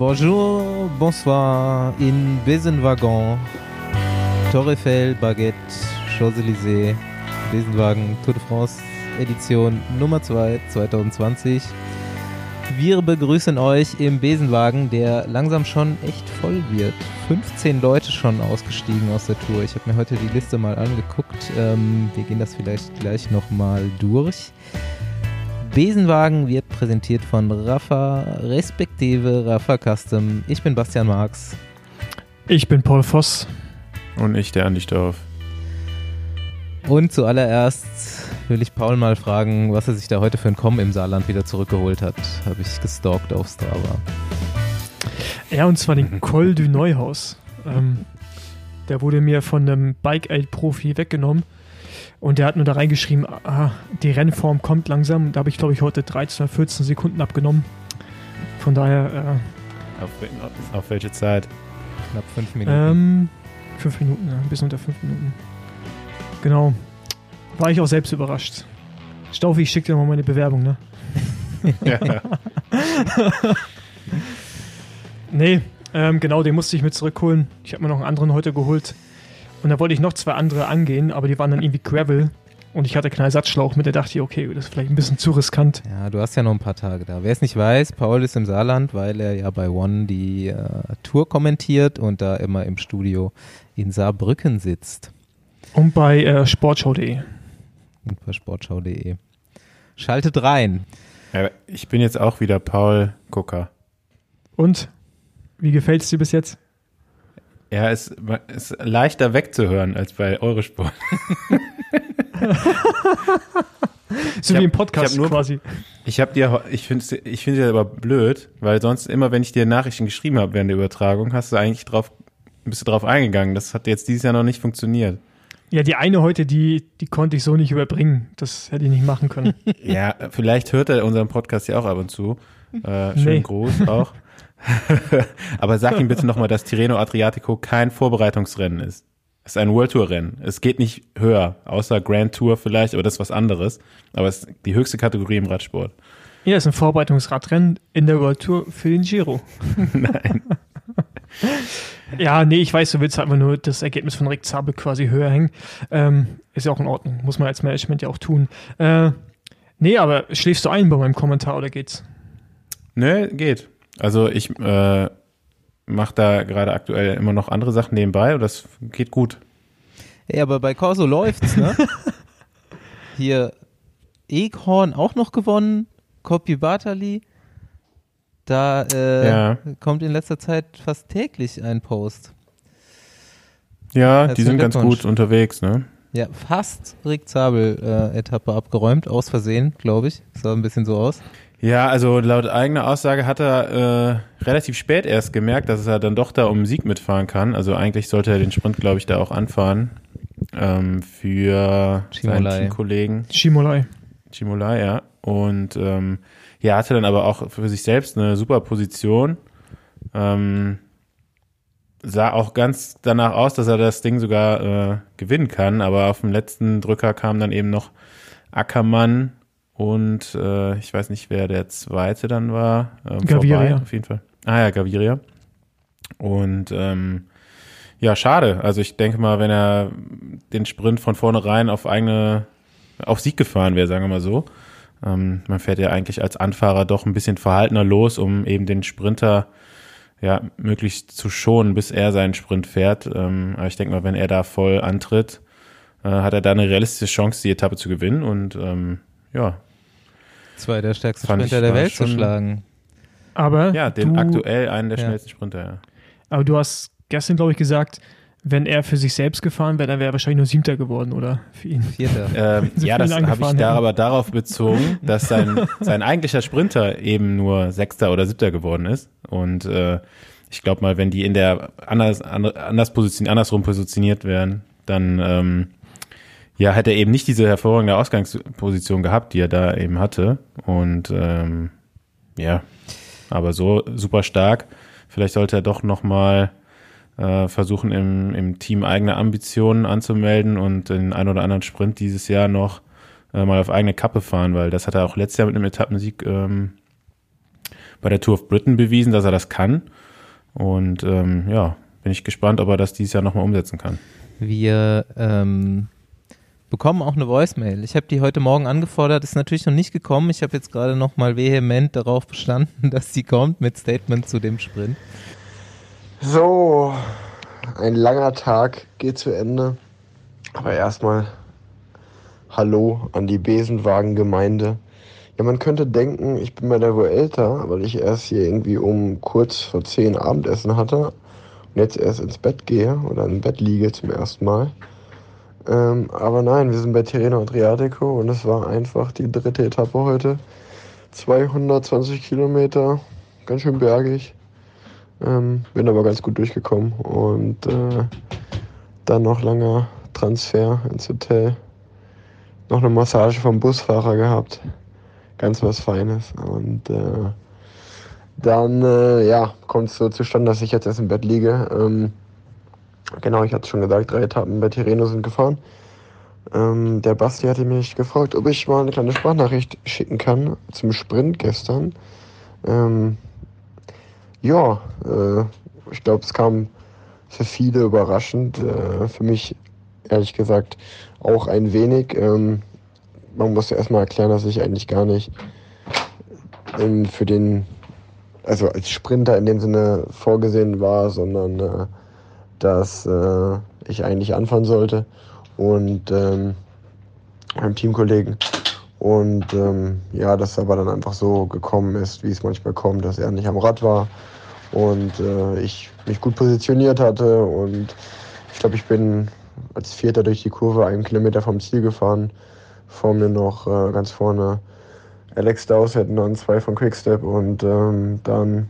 Bonjour, bonsoir, in Besenwagon, Torre Eiffel, Baguette, Champs-Élysées, Besenwagen, Tour de France, Edition Nummer 2 2020. Wir begrüßen euch im Besenwagen, der langsam schon echt voll wird. 15 Leute schon ausgestiegen aus der Tour. Ich habe mir heute die Liste mal angeguckt. Ähm, wir gehen das vielleicht gleich nochmal durch. Besenwagen wird präsentiert von Rafa, respektive Rafa Custom. Ich bin Bastian Marx. Ich bin Paul Voss. Und ich, der Andi Dorf. Und zuallererst will ich Paul mal fragen, was er sich da heute für ein Kommen im Saarland wieder zurückgeholt hat. Habe ich gestalkt auf Strava. Ja, und zwar den Col du Neuhaus. Ähm, der wurde mir von einem Bike-Aid-Profi weggenommen. Und der hat nur da reingeschrieben, ah, die Rennform kommt langsam. Da habe ich, glaube ich, heute 13 oder 14 Sekunden abgenommen. Von daher. Äh, auf, auf, welche Zeit? Knapp fünf Minuten. Ähm, fünf Minuten, ja, ein bisschen unter fünf Minuten. Genau. War ich auch selbst überrascht. Staufi, ich schicke dir mal meine Bewerbung, ne? ja. nee, ähm, genau, den musste ich mit zurückholen. Ich habe mir noch einen anderen heute geholt. Und da wollte ich noch zwei andere angehen, aber die waren dann irgendwie Gravel. Und ich hatte Knallsatzschlauch mit, da dachte ich, okay, das ist vielleicht ein bisschen zu riskant. Ja, du hast ja noch ein paar Tage da. Wer es nicht weiß, Paul ist im Saarland, weil er ja bei One die äh, Tour kommentiert und da immer im Studio in Saarbrücken sitzt. Und bei äh, sportschau.de. Und bei sportschau.de. Schaltet rein. Ja, ich bin jetzt auch wieder Paul Gucker. Und? Wie gefällt es dir bis jetzt? Ja, es ist leichter wegzuhören als bei Eurosport. so hab, wie im Podcast ich nur, quasi. Ich habe dir, ich finde ich finde aber blöd, weil sonst immer, wenn ich dir Nachrichten geschrieben habe während der Übertragung, hast du eigentlich drauf, bist du drauf eingegangen. Das hat jetzt dieses Jahr noch nicht funktioniert. Ja, die eine heute, die, die konnte ich so nicht überbringen. Das hätte ich nicht machen können. ja, vielleicht hört er unseren Podcast ja auch ab und zu. Äh, schönen nee. Gruß auch. Aber sag ihm bitte nochmal, dass Tirreno Adriatico kein Vorbereitungsrennen ist. Es ist ein World Tour Rennen. Es geht nicht höher, außer Grand Tour vielleicht, aber das ist was anderes. Aber es ist die höchste Kategorie im Radsport. Ja, es ist ein Vorbereitungsradrennen in der World Tour für den Giro. Nein. ja, nee, ich weiß, du willst einfach nur das Ergebnis von Rick Zabel quasi höher hängen. Ähm, ist ja auch in Ordnung. Muss man als Management ja auch tun. Äh, nee, aber schläfst du ein bei meinem Kommentar oder geht's? Nee, geht. Also ich äh, mache da gerade aktuell immer noch andere Sachen nebenbei und das geht gut. Ey, aber bei Corso läuft's, ne? Hier Eghorn auch noch gewonnen, Kopi Bartali. Da äh, ja. kommt in letzter Zeit fast täglich ein Post. Ja, die sind ganz gut unterwegs, ne? Ja, fast Rick Zabel-Etappe äh, abgeräumt, aus Versehen, glaube ich. Sah ein bisschen so aus. Ja, also laut eigener Aussage hat er äh, relativ spät erst gemerkt, dass er dann doch da um Sieg mitfahren kann. Also eigentlich sollte er den Sprint, glaube ich, da auch anfahren. Ähm, für Chimolai. seinen Kollegen. Chimolai. Chimolai, ja. Und ähm, ja, hatte dann aber auch für sich selbst eine super Position. Ähm, sah auch ganz danach aus, dass er das Ding sogar äh, gewinnen kann, aber auf dem letzten Drücker kam dann eben noch Ackermann und äh, ich weiß nicht, wer der zweite dann war. Ähm, Gaviria. Vorbei, auf jeden Fall. Ah ja, Gaviria. Und ähm, ja, schade. Also ich denke mal, wenn er den Sprint von vornherein auf eigene, auf Sieg gefahren wäre, sagen wir mal so. Ähm, man fährt ja eigentlich als Anfahrer doch ein bisschen verhaltener los, um eben den Sprinter ja möglichst zu schonen, bis er seinen Sprint fährt. Ähm, aber ich denke mal, wenn er da voll antritt, äh, hat er da eine realistische Chance, die Etappe zu gewinnen. Und ähm, ja, Zwei der stärksten Fand Sprinter der Welt zu schlagen. Aber ja, den du, aktuell einen der ja. schnellsten Sprinter. Ja. Aber du hast gestern, glaube ich, gesagt, wenn er für sich selbst gefahren wäre, dann wäre er wahrscheinlich nur Siebter geworden, oder? Für ihn. Vierter. Ähm, ja, das habe ich da aber darauf bezogen, dass sein, sein eigentlicher Sprinter eben nur Sechster oder Siebter geworden ist. Und äh, ich glaube mal, wenn die in der anders, anders positioniert, andersrum positioniert wären, dann ähm, ja, hätte er eben nicht diese hervorragende Ausgangsposition gehabt, die er da eben hatte. Und ähm, ja, aber so super stark. Vielleicht sollte er doch nochmal äh, versuchen, im, im Team eigene Ambitionen anzumelden und den ein oder anderen Sprint dieses Jahr noch äh, mal auf eigene Kappe fahren, weil das hat er auch letztes Jahr mit einem Etappensieg ähm, bei der Tour of Britain bewiesen, dass er das kann. Und ähm, ja, bin ich gespannt, ob er das dieses Jahr nochmal umsetzen kann. Wir ähm, bekommen auch eine Voicemail. Ich habe die heute Morgen angefordert, ist natürlich noch nicht gekommen. Ich habe jetzt gerade nochmal vehement darauf bestanden, dass sie kommt mit Statement zu dem Sprint. So, ein langer Tag geht zu Ende. Aber erstmal Hallo an die Besenwagengemeinde. Ja, man könnte denken, ich bin bei der wohl älter, weil ich erst hier irgendwie um kurz vor zehn Abendessen hatte und jetzt erst ins Bett gehe oder im Bett liege zum ersten Mal. Ähm, aber nein, wir sind bei Tirreno Adriatico und es war einfach die dritte Etappe heute. 220 Kilometer, ganz schön bergig. Ähm, bin aber ganz gut durchgekommen und äh, dann noch langer Transfer ins Hotel. Noch eine Massage vom Busfahrer gehabt. Ganz was Feines. Und äh, dann äh, ja, kommt es so zustande, dass ich jetzt erst im Bett liege. Ähm, genau, ich hatte schon gesagt, drei Etappen bei Tireno sind gefahren. Ähm, der Basti hatte mich gefragt, ob ich mal eine kleine Sprachnachricht schicken kann zum Sprint gestern. Ähm, ja, äh, ich glaube, es kam für viele überraschend. Äh, für mich ehrlich gesagt auch ein wenig. Ähm, man muss erstmal erklären, dass ich eigentlich gar nicht ähm, für den, also als Sprinter in dem Sinne vorgesehen war, sondern äh, dass äh, ich eigentlich anfahren sollte und ähm, einem Teamkollegen. Und ähm, ja, dass aber dann einfach so gekommen ist, wie es manchmal kommt, dass er nicht am Rad war und äh, ich mich gut positioniert hatte. Und ich glaube, ich bin als Vierter durch die Kurve einen Kilometer vom Ziel gefahren. Vor mir noch äh, ganz vorne Alex Dowsett und zwei von Quickstep. Und ähm, dann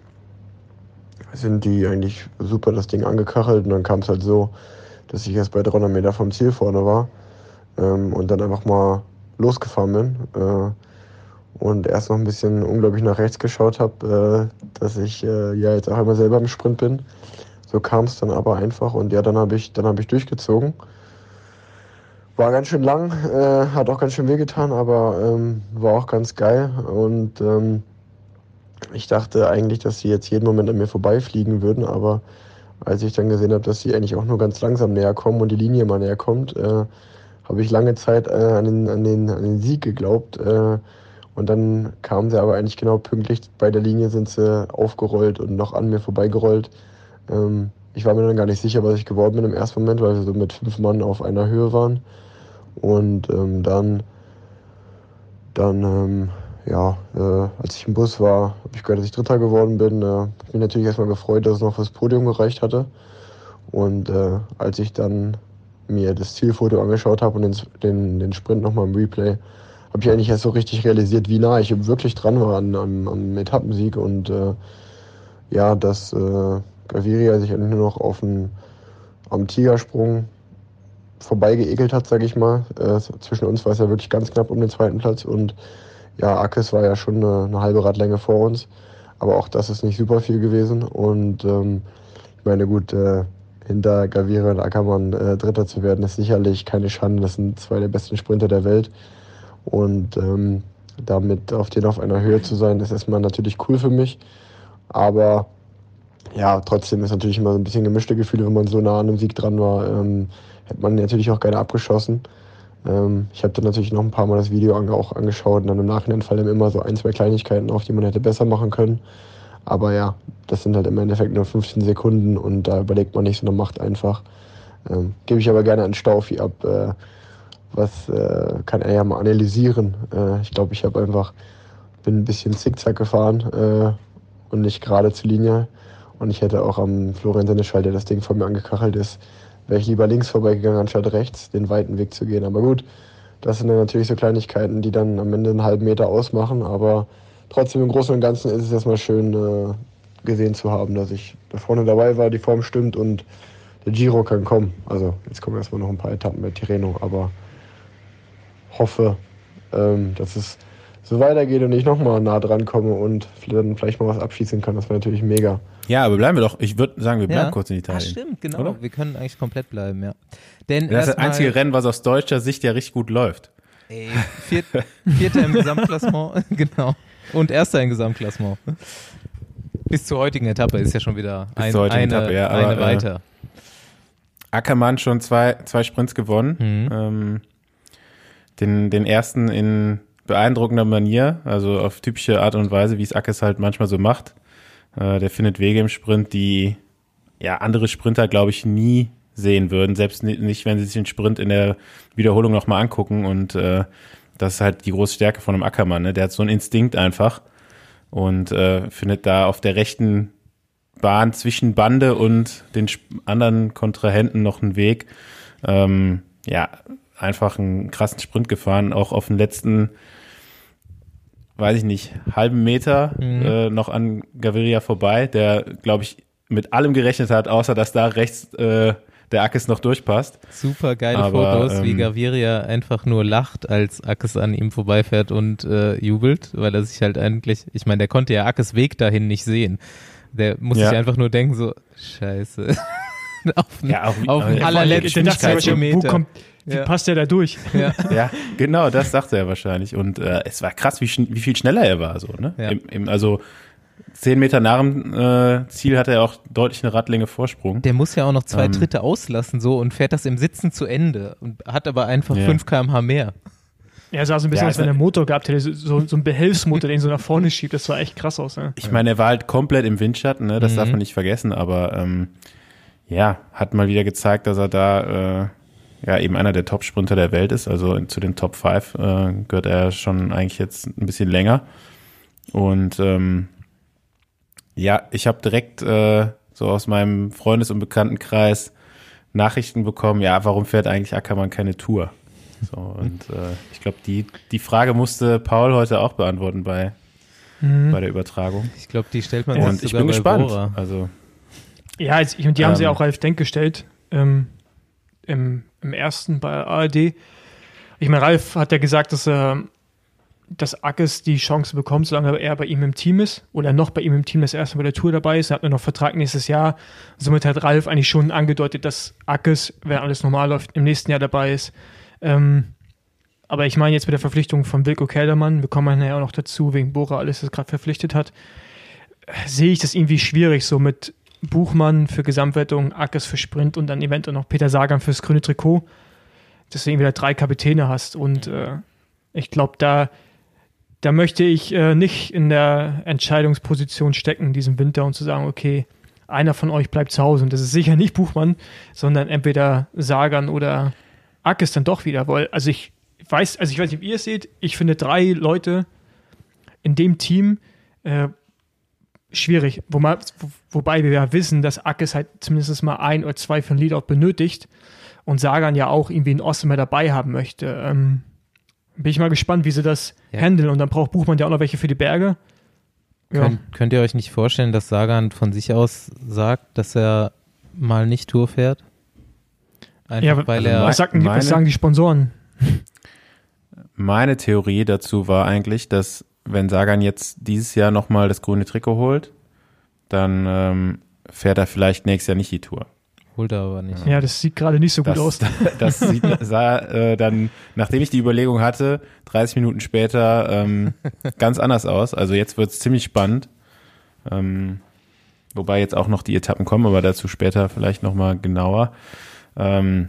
sind die eigentlich super das Ding angekachelt. Und dann kam es halt so, dass ich erst bei 300 Meter vom Ziel vorne war ähm, und dann einfach mal losgefahren bin. Äh, und erst noch ein bisschen unglaublich nach rechts geschaut habe, äh, dass ich äh, ja jetzt auch einmal selber im Sprint bin. So kam es dann aber einfach und ja, dann habe ich, dann hab ich durchgezogen. War ganz schön lang, äh, hat auch ganz schön wehgetan, aber ähm, war auch ganz geil. Und ähm, ich dachte eigentlich, dass sie jetzt jeden Moment an mir vorbeifliegen würden, aber als ich dann gesehen habe, dass sie eigentlich auch nur ganz langsam näher kommen und die Linie mal näher kommt, äh, habe ich lange Zeit äh, an, den, an, den, an den Sieg geglaubt. Äh, und dann kamen sie aber eigentlich genau pünktlich bei der Linie, sind sie aufgerollt und noch an mir vorbeigerollt. Ähm, ich war mir dann gar nicht sicher, was ich geworden bin im ersten Moment, weil wir so mit fünf Mann auf einer Höhe waren. Und ähm, dann, dann ähm, ja, äh, als ich im Bus war, habe ich gehört, dass ich Dritter geworden bin. Äh, bin natürlich erstmal gefreut, dass es noch fürs Podium gereicht hatte. Und äh, als ich dann mir das Zielfoto angeschaut habe und den, den, den Sprint nochmal im Replay, habe ich eigentlich erst so richtig realisiert, wie nah ich wirklich dran war an, an, an Etappensieg. Und äh, ja, dass äh, Gaviria sich nur noch auf den, am Tigersprung vorbeigeekelt hat, sage ich mal. Äh, zwischen uns war es ja wirklich ganz knapp um den zweiten Platz und ja, Akes war ja schon eine, eine, halbe Radlänge vor uns, aber auch das ist nicht super viel gewesen und ähm, ich meine, gut, äh, hinter Gaviria und Ackermann äh, Dritter zu werden, ist sicherlich keine Schande. Das sind zwei der besten Sprinter der Welt und ähm, damit auf denen auf einer Höhe zu sein, ist erstmal natürlich cool für mich, aber ja, trotzdem ist natürlich immer so ein bisschen gemischte Gefühle, wenn man so nah an einem Sieg dran war. Ähm, hätte man natürlich auch gerne abgeschossen. Ähm, ich habe dann natürlich noch ein paar Mal das Video an, auch angeschaut und dann im Nachhinein fallen immer so ein, zwei Kleinigkeiten auf, die man hätte besser machen können. Aber ja, das sind halt im Endeffekt nur 15 Sekunden und da überlegt man nicht, sondern macht einfach. Ähm, Gebe ich aber gerne an Staufi ab. Äh, was äh, kann er ja mal analysieren. Äh, ich glaube, ich habe einfach bin ein bisschen zickzack gefahren äh, und nicht gerade zur Linie. Und ich hätte auch am Florian Senneschall, der das Ding vor mir angekachelt ist, wäre ich lieber links vorbeigegangen, anstatt rechts den weiten Weg zu gehen. Aber gut, das sind dann natürlich so Kleinigkeiten, die dann am Ende einen halben Meter ausmachen. Aber trotzdem im Großen und Ganzen ist es erstmal schön äh, gesehen zu haben, dass ich da vorne dabei war, die Form stimmt und der Giro kann kommen. Also jetzt kommen erstmal noch ein paar Etappen bei Tirreno, aber hoffe, ähm, dass es so weitergeht und ich nochmal nah dran komme und dann vielleicht mal was abschießen kann. Das wäre natürlich mega. Ja, aber bleiben wir doch. Ich würde sagen, wir bleiben ja. kurz in Italien. Ja, stimmt, genau. Oder? Wir können eigentlich komplett bleiben, ja. Denn das ist das einzige Rennen, was aus deutscher Sicht ja richtig gut läuft. Ey, viert, Vierter im Gesamtklassement, genau. und Erster im Gesamtklassement. Bis zur heutigen Etappe ist ja schon wieder ein, eine, Etappe, ja, aber, eine äh, weiter. Äh, Ackermann schon zwei, zwei Sprints gewonnen. Mhm. Ähm, den, den ersten in beeindruckender Manier, also auf typische Art und Weise, wie es Ackes halt manchmal so macht. Äh, der findet Wege im Sprint, die ja andere Sprinter, glaube ich, nie sehen würden, selbst nicht, wenn sie sich den Sprint in der Wiederholung nochmal angucken. Und äh, das ist halt die große Stärke von einem Ackermann. Ne? Der hat so einen Instinkt einfach und äh, findet da auf der rechten Bahn zwischen Bande und den anderen Kontrahenten noch einen Weg. Ähm, ja, einfach einen krassen Sprint gefahren, auch auf den letzten, weiß ich nicht, halben Meter mhm. äh, noch an Gaviria vorbei, der, glaube ich, mit allem gerechnet hat, außer dass da rechts äh, der Ackes noch durchpasst. Super geile Aber, Fotos, ähm, wie Gaviria einfach nur lacht, als Ackes an ihm vorbeifährt und äh, jubelt, weil er sich halt eigentlich, ich meine, der konnte ja Ackes Weg dahin nicht sehen. Der muss ja. sich einfach nur denken, so, scheiße. auf ja, auf, auf den allerletzten Kilometer. Wo kommt, wie ja. passt der da durch? Ja. ja, genau, das sagte er wahrscheinlich. Und äh, es war krass, wie, wie viel schneller er war. So, ne? Ja. Im, im, also zehn Meter nach dem äh, Ziel hat er auch deutlich eine Radlänge Vorsprung. Der muss ja auch noch zwei ähm, Tritte auslassen so und fährt das im Sitzen zu Ende und hat aber einfach ja. 5 km/h mehr. Ja, sah so ein bisschen ja, aus, wenn er einen Motor gehabt hätte, so, so ein Behelfsmotor, den so nach vorne schiebt. Das sah echt krass aus. Ne? Ich meine, er war halt komplett im Windschatten, ne? das mhm. darf man nicht vergessen, aber ähm, ja, hat mal wieder gezeigt, dass er da äh, ja eben einer der Top-Sprinter der Welt ist. Also zu den Top 5 äh, gehört er schon eigentlich jetzt ein bisschen länger. Und ähm, ja, ich habe direkt äh, so aus meinem Freundes- und Bekanntenkreis Nachrichten bekommen, ja, warum fährt eigentlich Ackermann keine Tour? So, und äh, ich glaube, die, die Frage musste Paul heute auch beantworten bei, mhm. bei der Übertragung. Ich glaube, die stellt man Und ich bin gespannt. Bora. Also, ja, und die haben ähm, sie auch Ralf Denk gestellt ähm, im, im ersten bei ARD. Ich meine, Ralf hat ja gesagt, dass er dass Ackes die Chance bekommt, solange er bei ihm im Team ist oder noch bei ihm im Team das erste Mal der Tour dabei ist. Er hat nur noch Vertrag nächstes Jahr. Somit hat Ralf eigentlich schon angedeutet, dass Ackes, wenn alles normal läuft, im nächsten Jahr dabei ist. Ähm, aber ich meine jetzt mit der Verpflichtung von Wilko Keldermann, wir kommen ja auch noch dazu, wegen Bora alles, das gerade verpflichtet hat, sehe ich das irgendwie schwierig, so mit Buchmann für Gesamtwertung, Ackes für Sprint und dann eventuell noch Peter Sagan fürs grüne Trikot, dass du irgendwie da drei Kapitäne hast. Und äh, ich glaube, da, da möchte ich äh, nicht in der Entscheidungsposition stecken, diesen Winter und zu sagen, okay, einer von euch bleibt zu Hause. Und das ist sicher nicht Buchmann, sondern entweder Sagan oder Ackes dann doch wieder. Weil, also ich weiß, also ich weiß nicht, wie ihr es seht, ich finde drei Leute in dem Team, äh, schwierig. Wo man, wo, wobei wir ja wissen, dass Ackes halt zumindest mal ein oder zwei von Leadout benötigt und Sagan ja auch irgendwie einen Osmer dabei haben möchte. Ähm, bin ich mal gespannt, wie sie das ja. handeln. Und dann braucht Buchmann ja auch noch welche für die Berge. Ja. Könnt, könnt ihr euch nicht vorstellen, dass Sagan von sich aus sagt, dass er mal nicht Tour fährt? Einfach ja, weil also er. Was, sagt, meine, was sagen die Sponsoren? Meine Theorie dazu war eigentlich, dass wenn Sagan jetzt dieses Jahr nochmal das grüne Trikot holt, dann ähm, fährt er vielleicht nächstes Jahr nicht die Tour. Holt er aber nicht. Ja, das sieht gerade nicht so gut das, aus. Das sieht, sah äh, dann, nachdem ich die Überlegung hatte, 30 Minuten später ähm, ganz anders aus. Also jetzt wird es ziemlich spannend. Ähm, wobei jetzt auch noch die Etappen kommen, aber dazu später vielleicht nochmal genauer. Ähm,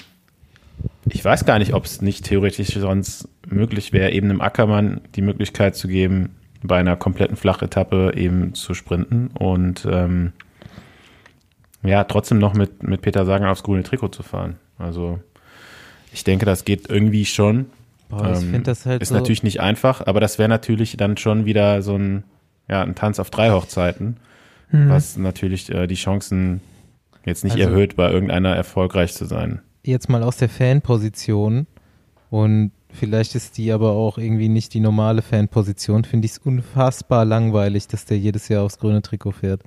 ich weiß gar nicht, ob es nicht theoretisch sonst möglich wäre, eben einem Ackermann die Möglichkeit zu geben, bei einer kompletten Flachetappe eben zu sprinten und ähm, ja, trotzdem noch mit, mit Peter Sagan aufs grüne Trikot zu fahren. Also ich denke, das geht irgendwie schon. Boah, ich ähm, das halt ist so natürlich nicht einfach, aber das wäre natürlich dann schon wieder so ein, ja, ein Tanz auf drei Hochzeiten, mhm. was natürlich äh, die Chancen jetzt nicht also, erhöht, bei irgendeiner erfolgreich zu sein jetzt mal aus der Fanposition und vielleicht ist die aber auch irgendwie nicht die normale Fanposition, finde ich es unfassbar langweilig, dass der jedes Jahr aufs grüne Trikot fährt.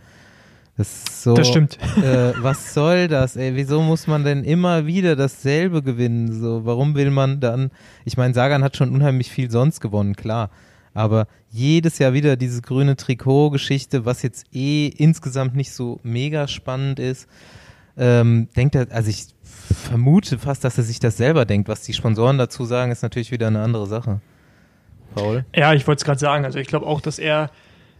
Das, so, das stimmt. Äh, was soll das? Ey, wieso muss man denn immer wieder dasselbe gewinnen? So, warum will man dann? Ich meine, Sagan hat schon unheimlich viel sonst gewonnen, klar. Aber jedes Jahr wieder diese grüne Trikot-Geschichte, was jetzt eh insgesamt nicht so mega spannend ist. Ähm, denkt er, also ich vermute fast, dass er sich das selber denkt. Was die Sponsoren dazu sagen, ist natürlich wieder eine andere Sache. Paul? Ja, ich wollte es gerade sagen. Also ich glaube auch, dass er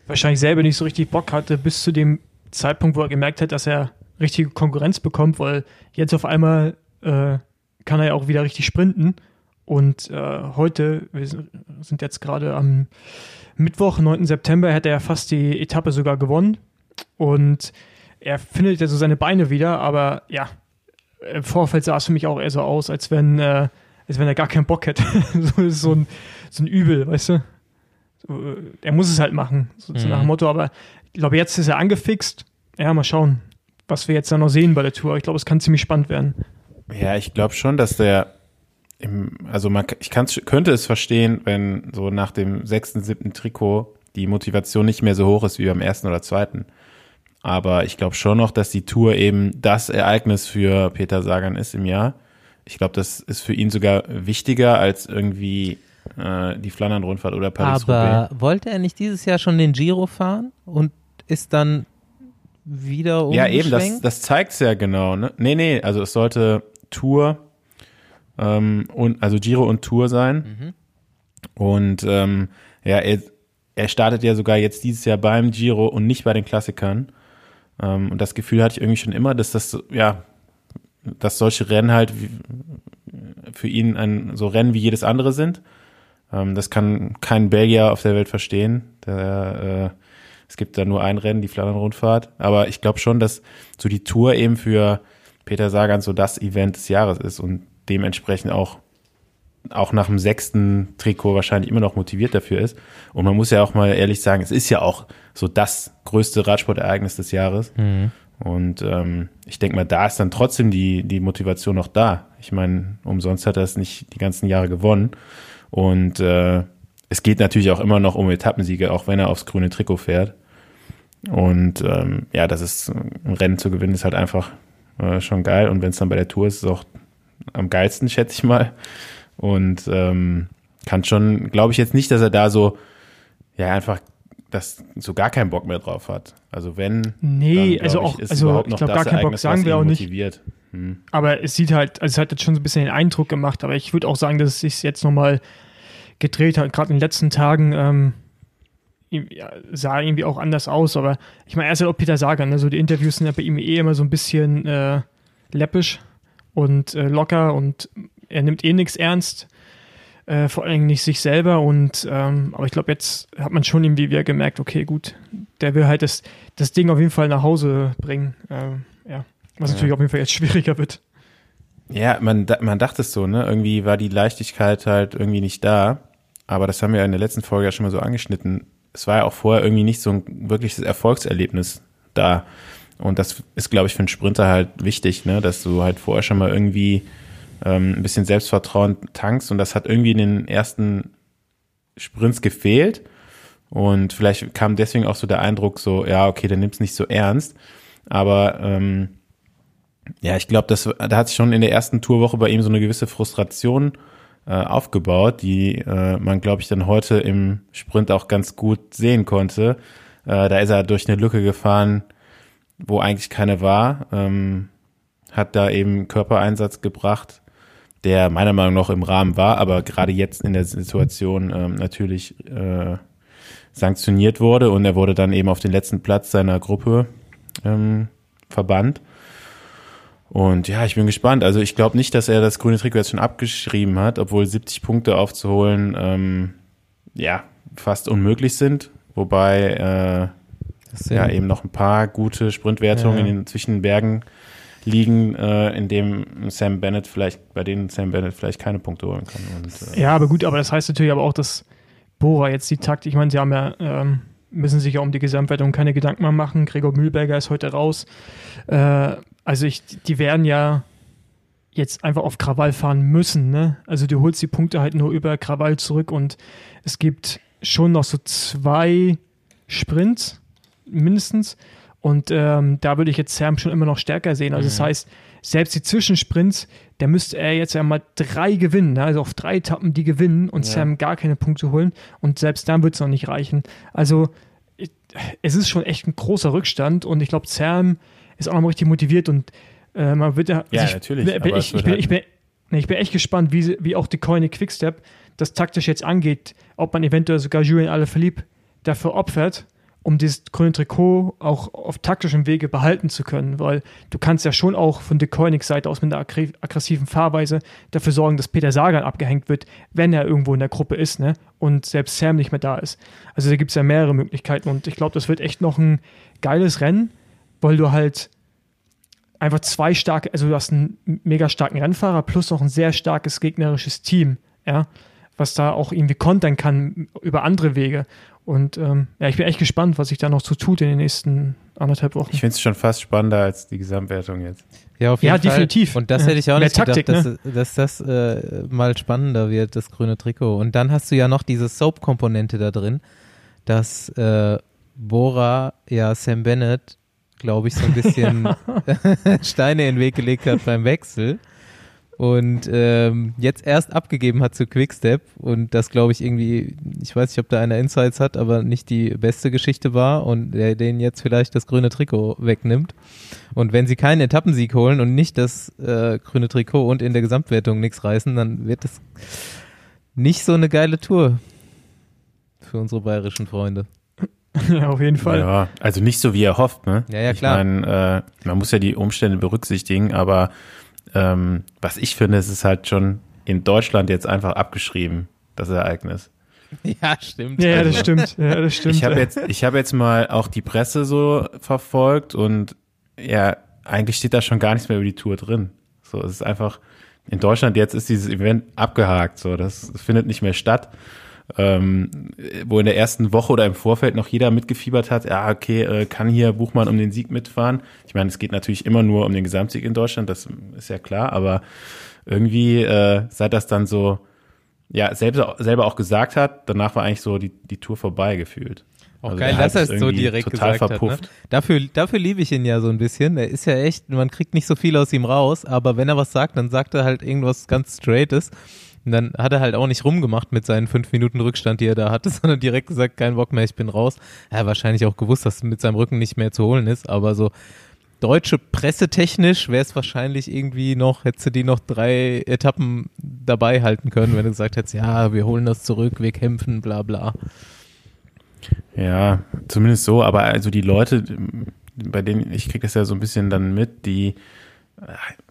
wahrscheinlich selber nicht so richtig Bock hatte, bis zu dem Zeitpunkt, wo er gemerkt hat, dass er richtige Konkurrenz bekommt, weil jetzt auf einmal äh, kann er ja auch wieder richtig sprinten. Und äh, heute, wir sind jetzt gerade am Mittwoch, 9. September, hätte er fast die Etappe sogar gewonnen. Und er findet ja so seine Beine wieder, aber ja, im Vorfeld sah es für mich auch eher so aus, als wenn, äh, als wenn er gar keinen Bock hätte. so, so, ein, so ein Übel, weißt du? So, äh, er muss es halt machen, so, mhm. nach dem Motto, aber ich glaube, jetzt ist er angefixt. Ja, mal schauen, was wir jetzt da noch sehen bei der Tour. Ich glaube, es kann ziemlich spannend werden. Ja, ich glaube schon, dass der im, also man, ich könnte es verstehen, wenn so nach dem sechsten, siebten Trikot die Motivation nicht mehr so hoch ist wie beim ersten oder zweiten. Aber ich glaube schon noch, dass die Tour eben das Ereignis für Peter Sagan ist im Jahr. Ich glaube, das ist für ihn sogar wichtiger als irgendwie äh, die Flandern-Rundfahrt oder Paris-Roubaix. Aber wollte er nicht dieses Jahr schon den Giro fahren und ist dann wieder Ja, eben, das, das zeigt's ja genau. Ne? Nee, nee, also es sollte Tour ähm, und also Giro und Tour sein. Mhm. Und ähm, ja, er, er startet ja sogar jetzt dieses Jahr beim Giro und nicht bei den Klassikern. Ähm, und das Gefühl hatte ich irgendwie schon immer, dass das, ja, dass solche Rennen halt wie, für ihn ein, so Rennen wie jedes andere sind. Ähm, das kann kein Belgier auf der Welt verstehen. Der, äh, es gibt da nur ein Rennen, die Flandern-Rundfahrt. Aber ich glaube schon, dass so die Tour eben für Peter Sagan so das Event des Jahres ist und dementsprechend auch auch nach dem sechsten Trikot wahrscheinlich immer noch motiviert dafür ist. Und man muss ja auch mal ehrlich sagen, es ist ja auch so das größte Radsportereignis des Jahres. Mhm. Und ähm, ich denke mal, da ist dann trotzdem die, die Motivation noch da. Ich meine, umsonst hat er es nicht die ganzen Jahre gewonnen. Und äh, es geht natürlich auch immer noch um Etappensiege, auch wenn er aufs grüne Trikot fährt. Und ähm, ja, das ist ein Rennen zu gewinnen, ist halt einfach äh, schon geil. Und wenn es dann bei der Tour ist, ist es auch am geilsten, schätze ich mal. Und ähm, kann schon, glaube ich jetzt nicht, dass er da so, ja, einfach das so gar keinen Bock mehr drauf hat. Also wenn. Nee, dann, also auch, ich, also ich glaube, gar keinen Bock sagen wir auch nicht. Hm. Aber es sieht halt, also es hat jetzt schon so ein bisschen den Eindruck gemacht, aber ich würde auch sagen, dass es sich jetzt nochmal gedreht hat, gerade in den letzten Tagen. Ähm, sah irgendwie auch anders aus, aber ich meine, er ist ja auch Peter Sagan, ne? so die Interviews sind ja bei ihm eh immer so ein bisschen äh, läppisch und äh, locker und er nimmt eh nichts ernst, äh, vor allem nicht sich selber. Und ähm, aber ich glaube, jetzt hat man schon irgendwie wieder gemerkt, okay, gut, der will halt das, das Ding auf jeden Fall nach Hause bringen. Ähm, ja, was ja. natürlich auf jeden Fall jetzt schwieriger wird. Ja, man, man dachte es so, ne? Irgendwie war die Leichtigkeit halt irgendwie nicht da. Aber das haben wir ja in der letzten Folge ja schon mal so angeschnitten. Es war ja auch vorher irgendwie nicht so ein wirkliches Erfolgserlebnis da. Und das ist, glaube ich, für einen Sprinter halt wichtig, ne? dass du halt vorher schon mal irgendwie ähm, ein bisschen Selbstvertrauen tankst. Und das hat irgendwie in den ersten Sprints gefehlt. Und vielleicht kam deswegen auch so der Eindruck, so, ja, okay, der nimmt es nicht so ernst. Aber ähm, ja, ich glaube, da hat sich schon in der ersten Tourwoche bei ihm so eine gewisse Frustration äh, aufgebaut, die äh, man, glaube ich, dann heute im Sprint auch ganz gut sehen konnte. Äh, da ist er durch eine Lücke gefahren, wo eigentlich keine war, ähm, hat da eben Körpereinsatz gebracht, der meiner Meinung nach im Rahmen war, aber gerade jetzt in der Situation ähm, natürlich äh, sanktioniert wurde und er wurde dann eben auf den letzten Platz seiner Gruppe ähm, verbannt. Und ja, ich bin gespannt. Also ich glaube nicht, dass er das grüne Trikot jetzt schon abgeschrieben hat, obwohl 70 Punkte aufzuholen ähm, ja fast unmöglich sind. Wobei äh, ja eben noch ein paar gute Sprintwertungen ja. in den zwischen Bergen liegen, äh, in dem Sam Bennett vielleicht, bei denen Sam Bennett vielleicht keine Punkte holen kann. Und, äh ja, aber gut, aber das heißt natürlich aber auch, dass Bora jetzt die Takt, ich meine, sie haben ja, ähm, müssen sich ja um die Gesamtwertung keine Gedanken mehr machen. Gregor Mühlberger ist heute raus. Äh, also ich, die werden ja jetzt einfach auf Krawall fahren müssen, ne? Also du holst die Punkte halt nur über Krawall zurück und es gibt schon noch so zwei Sprints mindestens und ähm, da würde ich jetzt Sam schon immer noch stärker sehen. Also mhm. das heißt, selbst die Zwischensprints, da müsste er jetzt ja mal drei gewinnen, ne? also auf drei Etappen die gewinnen und ja. Sam gar keine Punkte holen. Und selbst dann wird es noch nicht reichen. Also es ist schon echt ein großer Rückstand und ich glaube, Sam ist auch noch mal richtig motiviert und äh, man wird ja. Ja, also ich, natürlich. Ich, ich, bin, ich, bin, ich bin echt gespannt, wie, wie auch die Coine Quickstep das taktisch jetzt angeht, ob man eventuell sogar Julien Alaphilippe dafür opfert, um dieses grüne Trikot auch auf taktischem Wege behalten zu können, weil du kannst ja schon auch von De Koenigs Seite aus mit einer aggressiven Fahrweise dafür sorgen, dass Peter Sagan abgehängt wird, wenn er irgendwo in der Gruppe ist, ne? Und selbst Sam nicht mehr da ist. Also da gibt es ja mehrere Möglichkeiten und ich glaube, das wird echt noch ein geiles Rennen, weil du halt einfach zwei starke, also du hast einen mega starken Rennfahrer plus noch ein sehr starkes gegnerisches Team, ja, was da auch irgendwie kontern kann über andere Wege. Und ähm, ja, ich bin echt gespannt, was sich da noch so tut in den nächsten anderthalb Wochen. Ich finde es schon fast spannender als die Gesamtwertung jetzt. Ja, auf jeden ja, Fall. definitiv. Und das ja. hätte ich auch Mehr nicht Taktik, gedacht, ne? dass, dass das äh, mal spannender wird, das grüne Trikot. Und dann hast du ja noch diese Soap-Komponente da drin, dass äh, Bora ja Sam Bennett, glaube ich, so ein bisschen Steine in den Weg gelegt hat beim Wechsel und ähm, jetzt erst abgegeben hat zu Quickstep und das glaube ich irgendwie, ich weiß nicht, ob da einer Insights hat, aber nicht die beste Geschichte war und der den jetzt vielleicht das grüne Trikot wegnimmt. Und wenn sie keinen Etappensieg holen und nicht das äh, grüne Trikot und in der Gesamtwertung nichts reißen, dann wird das nicht so eine geile Tour für unsere bayerischen Freunde. Ja, auf jeden Fall. Ja, also nicht so wie er hofft, ne? Ja, ja, klar. Ich meine, äh, man muss ja die Umstände berücksichtigen, aber ähm, was ich finde, es ist halt schon in Deutschland jetzt einfach abgeschrieben, das Ereignis. Ja, stimmt. Ja, Also, das stimmt. Ja, das stimmt. Ich habe jetzt, ich habe jetzt mal auch die Presse so verfolgt und ja, eigentlich steht da schon gar nichts mehr über die Tour drin. So, es ist einfach in Deutschland jetzt ist dieses Event abgehakt. So, das findet nicht mehr statt. Ähm, wo in der ersten Woche oder im Vorfeld noch jeder mitgefiebert hat, ja, okay, äh, kann hier Buchmann um den Sieg mitfahren. Ich meine, es geht natürlich immer nur um den Gesamtsieg in Deutschland, das ist ja klar, aber irgendwie, äh, seit das dann so, ja, selber, selber auch gesagt hat, danach war eigentlich so die, die Tour vorbei gefühlt. Auch Also geil, hat dass er es so direkt total gesagt hat. verpufft. Ne? Dafür, dafür liebe ich ihn ja so ein bisschen. Er ist ja echt, man kriegt nicht so viel aus ihm raus, aber wenn er was sagt, dann sagt er halt irgendwas ganz Straightes. Und dann hat er halt auch nicht rumgemacht mit seinen fünf Minuten Rückstand, die er da hatte, sondern direkt gesagt, kein Bock mehr, ich bin raus. Er hat wahrscheinlich auch gewusst, dass mit seinem Rücken nicht mehr zu holen ist, aber so deutsche Pressetechnisch wäre es wahrscheinlich irgendwie noch, hättest du die noch drei Etappen dabei halten können, wenn du gesagt hättest, ja, wir holen das zurück, wir kämpfen, bla bla. Ja, zumindest so, aber also die Leute, bei denen, ich kriege das ja so ein bisschen dann mit, die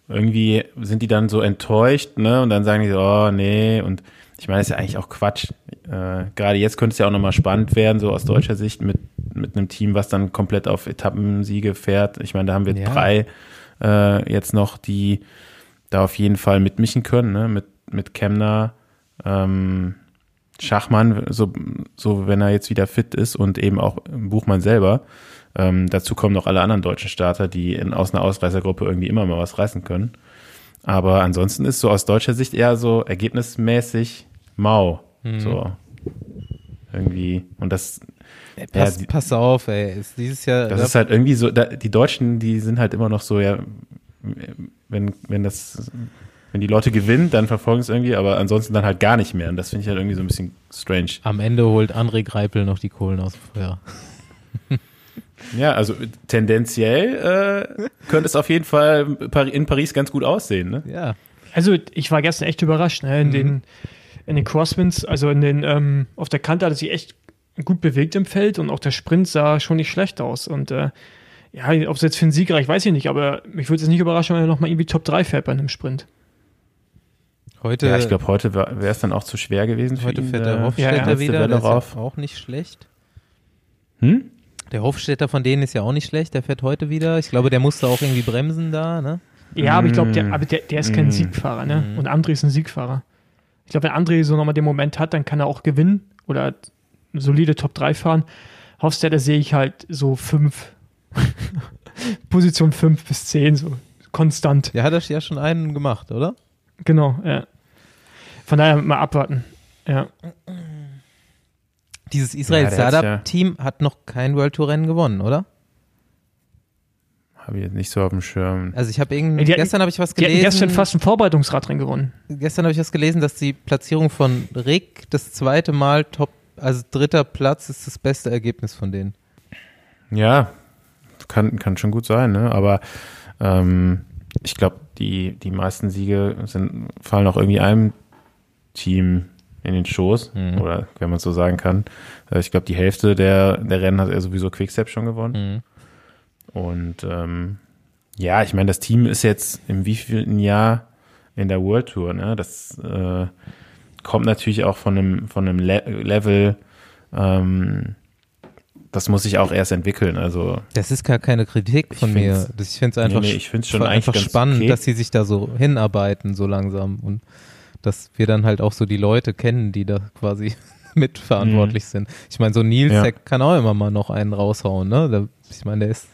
irgendwie sind die dann so enttäuscht, ne? Und dann sagen die so, oh nee, und ich meine, das ist ja eigentlich auch Quatsch. Äh, Gerade jetzt könnte es ja auch nochmal spannend werden, so aus deutscher Sicht, mit, mit einem Team, was dann komplett auf Etappensiege fährt. Ich meine, da haben wir Ja. drei äh, jetzt noch, die da auf jeden Fall mitmischen können, ne? Mit, mit Kemner, ähm, Schachmann, so, so wenn er jetzt wieder fit ist und eben auch Buchmann selber. Ähm, dazu kommen noch alle anderen deutschen Starter, die in, aus einer Ausreißergruppe irgendwie immer mal was reißen können. Aber ansonsten ist so aus deutscher Sicht eher so ergebnismäßig mau. So. Irgendwie. Und das, Ey, pass, Ja, pass auf, ey. Ist dieses Jahr. das ist halt irgendwie so, da, die Deutschen, die sind halt immer noch so, ja, wenn, wenn das, wenn die Leute gewinnen, dann verfolgen es irgendwie, aber ansonsten dann halt gar nicht mehr. Und das finde ich halt irgendwie so ein bisschen strange. am Ende holt André Greipel noch die Kohlen aus dem Feuer. Ja, also tendenziell äh, könnte es auf jeden Fall in Paris ganz gut aussehen. Ne? Ja. Also ich war gestern echt überrascht, ne? In Mhm. den, in den Crosswinds, also in den, ähm, auf der Kante hat er sich echt gut bewegt im Feld und auch der Sprint sah schon nicht schlecht aus. Und äh, ja, ob es jetzt für einen Sieg reicht, weiß ich nicht, aber mich würde es nicht überraschen, wenn er nochmal irgendwie Top 3 fährt bei einem Sprint. Heute, Ja, ich glaube, heute wäre es dann auch zu schwer gewesen für heute ihn. fährt der da Hofstädter ja, letzte wieder. Der ist ja auch nicht schlecht. Hm? Der Hofstädter von denen ist ja auch nicht schlecht. Der fährt heute wieder. Ich glaube, der musste auch irgendwie bremsen da, ne? Ja, aber ich glaube, der, Mm. aber der, der ist kein Mm. Siegfahrer, ne? Mm. Und André ist ein Siegfahrer. Ich glaube, wenn André so nochmal den Moment hat, dann kann er auch gewinnen oder eine solide Top 3 fahren. Hofstadter sehe ich halt so fünf, Position 5 bis 10, so konstant. Der hat das ja schon einen gemacht, oder? Genau, ja. Von daher mal abwarten. Ja. Dieses Israel Ja, Startup-Team hat noch kein World Tour Rennen gewonnen, oder? Habe ich jetzt nicht so auf dem Schirm. Also ich habe irgendwie Die gestern habe ich was Die gelesen. gestern fast ein Vorbereitungsradrennen gewonnen. gestern habe ich was gelesen, dass die Platzierung von Rick das zweite Mal Top, also dritter Platz ist das beste Ergebnis von denen. Ja, kann, kann schon gut sein, ne? Aber ähm, ich glaube, die, die meisten Siege sind, fallen auch irgendwie einem Team in den Schoß, mhm. oder wenn man so sagen kann. Äh, ich glaube, die Hälfte der, der Rennen hat er sowieso Quickstep schon gewonnen. Mhm. Und ähm, ja, ich meine, das Team ist jetzt im wievielten Jahr in der World Tour, ne? Das äh, kommt natürlich auch von einem, von einem Le Level, ähm, das muss sich auch erst entwickeln. Also das ist gar keine Kritik von mir. Ich finde es einfach, nee, nee, ich schon einfach spannend, okay. dass sie sich da so hinarbeiten so langsam und dass wir dann halt auch so die Leute kennen, die da quasi mitverantwortlich mhm. sind. Ich meine, so Nils, ja. der kann auch immer mal noch einen raushauen, ne? ich meine, der ist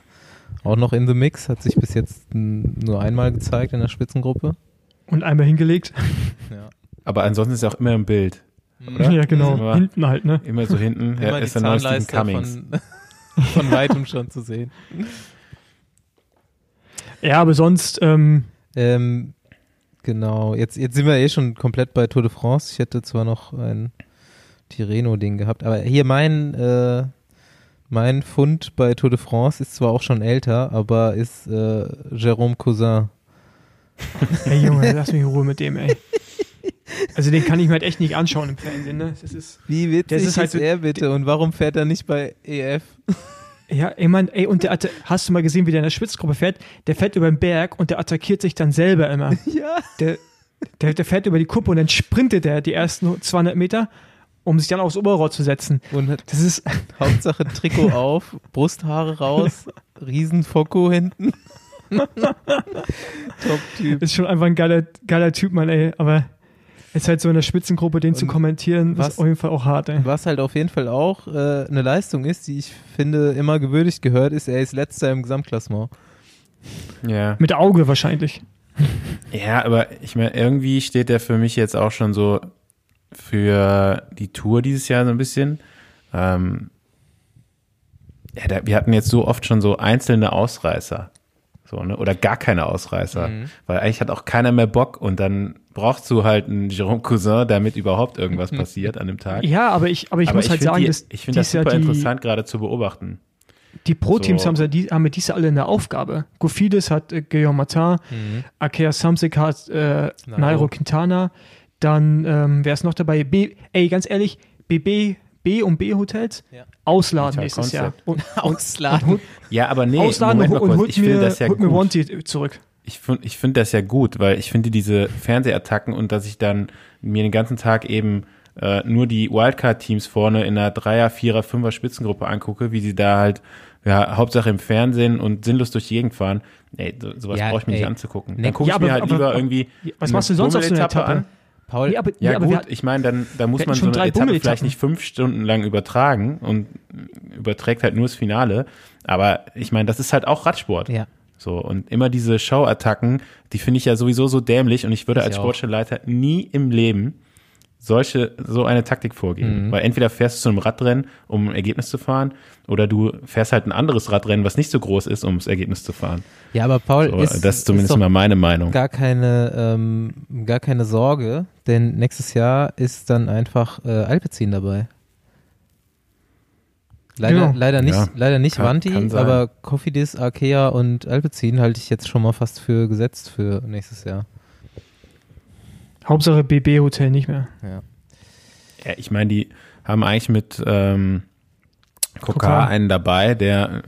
auch noch in the Mix, hat sich bis jetzt nur einmal gezeigt in der Spitzengruppe. Und einmal hingelegt. Ja. Aber ansonsten ist er auch immer im Bild. Oder? Ja, genau. hinten halt, ne? Immer so hinten. Immer er ist der neueste Cummings. Von, von weitem schon zu sehen. Ja, aber sonst. Ähm, ähm, genau. Jetzt, jetzt sind wir eh schon komplett bei Tour de France. Ich hätte zwar noch ein Tireno-Ding gehabt, aber hier mein. Äh, mein Fund bei Tour de France ist zwar auch schon älter, aber ist äh, Jérôme Cousin. Ey Junge, lass mich in Ruhe mit dem, ey. Also den kann ich mir halt echt nicht anschauen im Fernsehen, ne? Das ist, Wie witzig das ist, halt ist er bitte und warum fährt er nicht bei EF? Ja, ich meine, ey, und der hast du mal gesehen, wie der in der Spitzgruppe fährt? Der fährt über den Berg und der attackiert sich dann selber immer. Ja. Der, der, der fährt über die Kuppe und dann sprintet er die ersten 200 Meter um sich dann aufs Oberrohr zu setzen. Und das ist Hauptsache Trikot auf, Brusthaare raus, Riesenfoko hinten. Top-Typ. Ist schon einfach ein geiler, geiler Typ, Mann, ey. Aber ist halt so in der Spitzengruppe, den Und zu kommentieren, was, ist auf jeden Fall auch hart, ey. Was halt auf jeden Fall auch äh, eine Leistung ist, die ich finde immer gewürdigt gehört, ist, er ist letzter im Gesamtklassement. Ja. Mit Auge wahrscheinlich. Ja, aber ich meine, irgendwie steht der für mich jetzt auch schon so für die Tour dieses Jahr so ein bisschen. Ähm, ja, da, wir hatten jetzt so oft schon so einzelne Ausreißer. So, ne? Oder gar keine Ausreißer. Mhm. Weil eigentlich hat auch keiner mehr Bock und dann brauchst du halt einen Jerome Cousin, damit überhaupt irgendwas passiert an dem Tag. Ja, aber ich, aber ich aber muss ich halt sagen, die, dass ich finde das super interessant gerade zu beobachten. Die Pro-Teams so. haben, die, haben mit dieser alle eine Aufgabe. Gofides hat äh, Guillaume Martin, mhm. Akea Samsic hat äh, Nairo Quintana, dann, ähm, wer ist noch dabei? B, ey, ganz ehrlich, BB, B und B Hotels ja. ausladen Hotel nächstes Jahr. Und, ausladen. Und, ja, aber nee, ausladen Moment und, und holt ich mir, das ja mir Wanty zurück. Ich finde ich find das ja gut, weil ich finde diese Fernsehattacken und dass ich dann mir den ganzen Tag eben äh, nur die Wildcard-Teams vorne in einer Dreier-, Vierer-, Fünfer Spitzengruppe angucke, wie sie da halt ja, Hauptsache im Fernsehen und sinnlos durch die Gegend fahren. Ey, sowas ja, brauche ich mir ey. nicht anzugucken. Dann gucke ja, ich mir halt aber, lieber irgendwie was machst du sonst auf so einer Etappe an? Paul, nee, aber, ja, nee, gut, ich meine, dann da muss man so eine Etappe vielleicht nicht fünf Stunden lang übertragen und überträgt halt nur das Finale. Aber ich meine, das ist halt auch Radsport. Ja. So, und immer diese Show-Attacken, die finde ich ja sowieso so dämlich und ich würde als Sportstellleiter nie im Leben solche, so eine Taktik vorgehen. Mhm. Weil entweder fährst du zu einem Radrennen, um ein Ergebnis zu fahren, oder du fährst halt ein anderes Radrennen, was nicht so groß ist, um das Ergebnis zu fahren. Ja, aber Paul, so, ist, das ist zumindest ist immer meine Meinung. Gar keine, ähm, gar keine Sorge, denn nächstes Jahr ist dann einfach äh, Alpecin dabei. Leider, ja. leider nicht, ja, leider nicht kann, Vanti, kann aber Cofidis, Arkea und Alpecin halte ich jetzt schon mal fast für gesetzt für nächstes Jahr. Hauptsache BB-Hotel nicht mehr. Ja. Ja, ich meine, die haben eigentlich mit ähm, Kokar einen dabei, der,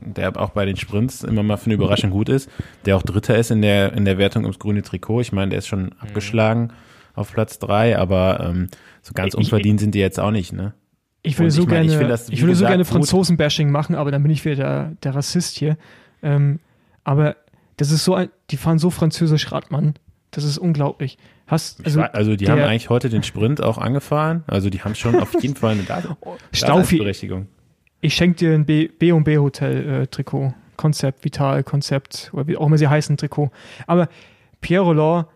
der auch bei den Sprints immer mal für eine Überraschung gut ist, der auch Dritter ist in der, in der Wertung ums grüne Trikot. Ich meine, der ist schon mhm. abgeschlagen auf Platz drei, aber ähm, so ganz unverdient sind die jetzt auch nicht, ne? Ich würde so ich gerne, ich will, das, ich will so gerne Franzosen-Bashing machen, aber dann bin ich wieder der, der Rassist hier. Ähm, aber das ist so ein, die fahren so französisch Rad, Mann. Das ist unglaublich. Hast, also, war, also die haben eigentlich heute den Sprint auch angefahren. Also die haben schon auf jeden Fall eine Daseinsberechtigung. Ich schenke dir ein B, B und B Hotel äh, Trikot. Konzept, Vital, Konzept, oder wie auch immer sie heißen, Trikot. Aber Pierre Roland,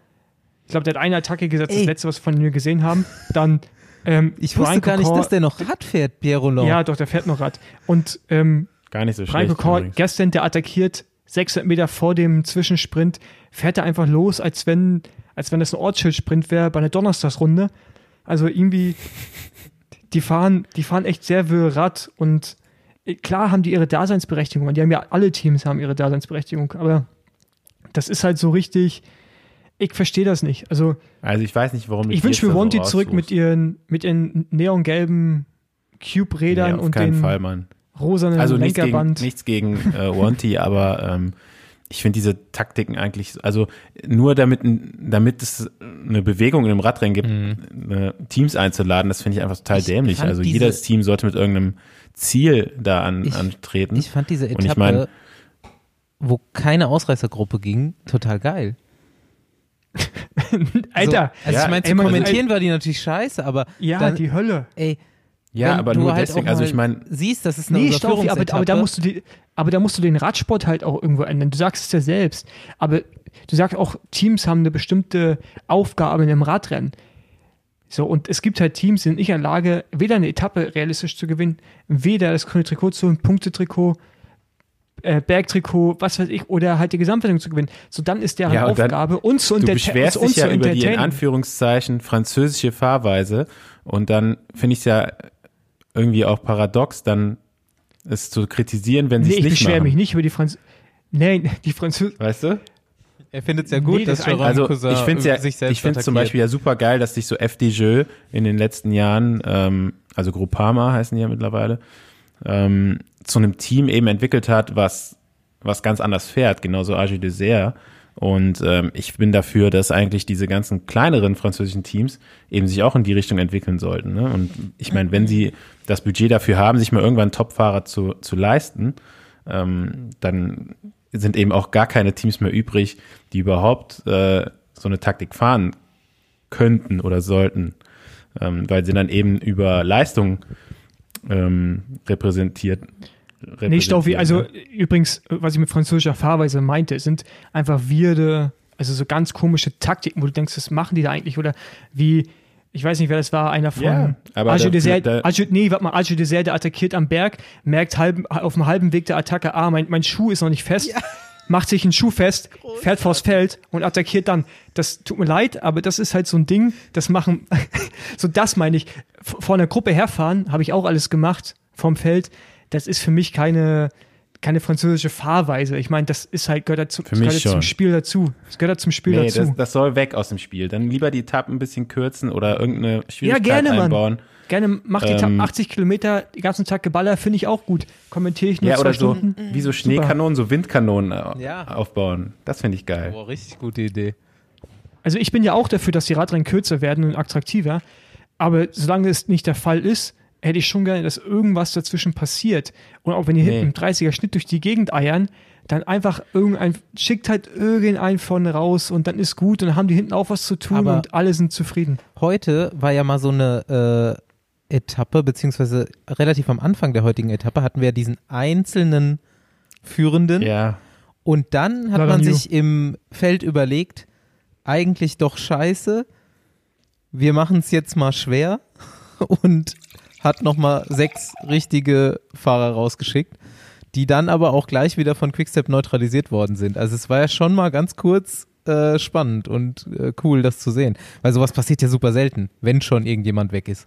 ich glaube, der hat eine Attacke gesetzt, Ey. das letzte, was wir von mir gesehen haben. Dann ähm, Ich Brian wusste gar Cocor, nicht, dass der noch Rad fährt, Pierre Roland. Ja, doch, der fährt noch Rad. Und ähm, gar nicht so Brian schlecht. Cocor, gestern, der attackiert 600 Meter vor dem Zwischensprint, fährt er einfach los, als wenn als wenn das ein Ortsschildsprint wäre bei einer Donnerstagsrunde. Also irgendwie, die fahren, die fahren echt sehr wirr Rad und klar haben die ihre Daseinsberechtigung. Die haben ja alle Teams haben ihre Daseinsberechtigung, aber das ist halt so richtig, ich verstehe das nicht. Also, also ich weiß nicht, warum Ich wünsche mir Wanty zurück mit ihren, mit ihren neongelben Cube-Rädern nee, und den Fall, rosanen also Lenkerband. Nichts gegen, nichts gegen äh, Wanty, aber ähm, ich finde diese Taktiken eigentlich, also nur damit, damit es eine Bewegung in einem Radrennen gibt, mhm. Teams einzuladen, das finde ich einfach total ich dämlich. Also jedes Team sollte mit irgendeinem Ziel da an, ich, antreten. Ich fand diese Etappe, ich mein, wo keine Ausreißergruppe ging, total geil. Alter, so, also ja, ich meine, zu kommentieren war die natürlich scheiße, aber ja, dann, die Hölle. Ey, ja, aber nur halt deswegen, also ich meine, siehst, das ist eine nee, Stoffi, aber, aber da musst du die, aber da musst du den Radsport halt auch irgendwo ändern. Du sagst es ja selbst, aber du sagst auch, Teams haben eine bestimmte Aufgabe in einem Radrennen. So, und es gibt halt Teams, die sind nicht in der Lage, weder eine Etappe realistisch zu gewinnen, weder das grüne Trikot zu holen, Punktetrikot, äh, Bergtrikot, was weiß ich, oder halt die Gesamtwertung zu gewinnen. So, dann ist deren ja, Aufgabe, dann, uns zu Du beschwerst dich ja über die in Anführungszeichen französische Fahrweise und dann finde ich es ja irgendwie auch paradox, dann es zu kritisieren, wenn sie nee, es nicht machen. Ich beschwere mich nicht über die Franz Nein, die Französischen. Weißt du? Er findet es ja gut, nee, dass das Also Cousin ich finde es ja, ich finde zum Beispiel ja super geil, dass sich so FDJ in den letzten Jahren, ähm, also Groupama heißen die ja mittlerweile, ähm, zu einem Team eben entwickelt hat, was was ganz anders fährt, genauso Agi Dessert. Und ähm, ich bin dafür, dass eigentlich diese ganzen kleineren französischen Teams eben sich auch in die Richtung entwickeln sollten. Ne? Und ich meine, wenn sie das Budget dafür haben, sich mal irgendwann Topfahrer zu, zu leisten, ähm, dann sind eben auch gar keine Teams mehr übrig, die überhaupt äh, so eine Taktik fahren könnten oder sollten, ähm, weil sie dann eben über Leistung ähm, repräsentiert. Nee, Stoffi, also ne? übrigens, was ich mit französischer Fahrweise meinte, sind einfach wirde, also so ganz komische Taktiken, wo du denkst, was machen die da eigentlich? Oder wie, ich weiß nicht, wer das war, einer von ja, aber Alge Desert, Alge, nee, warte mal, Alge Desert, der attackiert am Berg, merkt halb, auf dem halben Weg der Attacke, ah, mein, mein Schuh ist noch nicht fest, ja. macht sich einen Schuh fest, fährt vors Feld und attackiert dann. Das tut mir leid, aber das ist halt so ein Ding, das machen, so das meine ich, vor einer Gruppe herfahren, habe ich auch alles gemacht, vom Feld, das ist für mich keine, keine französische Fahrweise. Ich meine, das ist halt, gehört, dazu, gehört zum Spiel dazu. Es gehört zum Spiel nee, dazu. Das, das soll weg aus dem Spiel. Dann lieber die Etappen ein bisschen kürzen oder irgendeine Schwierigkeit ja, gerne, einbauen. Mann. Gerne, mach die ähm, 80 Kilometer den ganzen Tag Geballer, finde ich auch gut. Kommentiere ich nur Ja, oder so, Stunden. wie so Schneekanonen, so Windkanonen äh, ja. aufbauen. Das finde ich geil. Boah, richtig gute Idee. Also ich bin ja auch dafür, dass die Radrennen kürzer werden und attraktiver. Aber solange es nicht der Fall ist, hätte ich schon gerne, dass irgendwas dazwischen passiert. Und auch wenn die nee. hinten im 30er Schnitt durch die Gegend eiern, dann einfach irgendein, schickt halt irgendein von raus und dann ist gut und dann haben die hinten auch was zu tun Aber und alle sind zufrieden. Heute war ja mal so eine äh, Etappe, beziehungsweise relativ am Anfang der heutigen Etappe hatten wir diesen einzelnen Führenden. Ja. Und dann hat man sich im Feld überlegt, eigentlich doch scheiße, wir machen es jetzt mal schwer und hat nochmal sechs richtige Fahrer rausgeschickt, die dann aber auch gleich wieder von Quickstep neutralisiert worden sind. Also es war ja schon mal ganz kurz äh, spannend und äh, cool, das zu sehen. Weil sowas passiert ja super selten, wenn schon irgendjemand weg ist.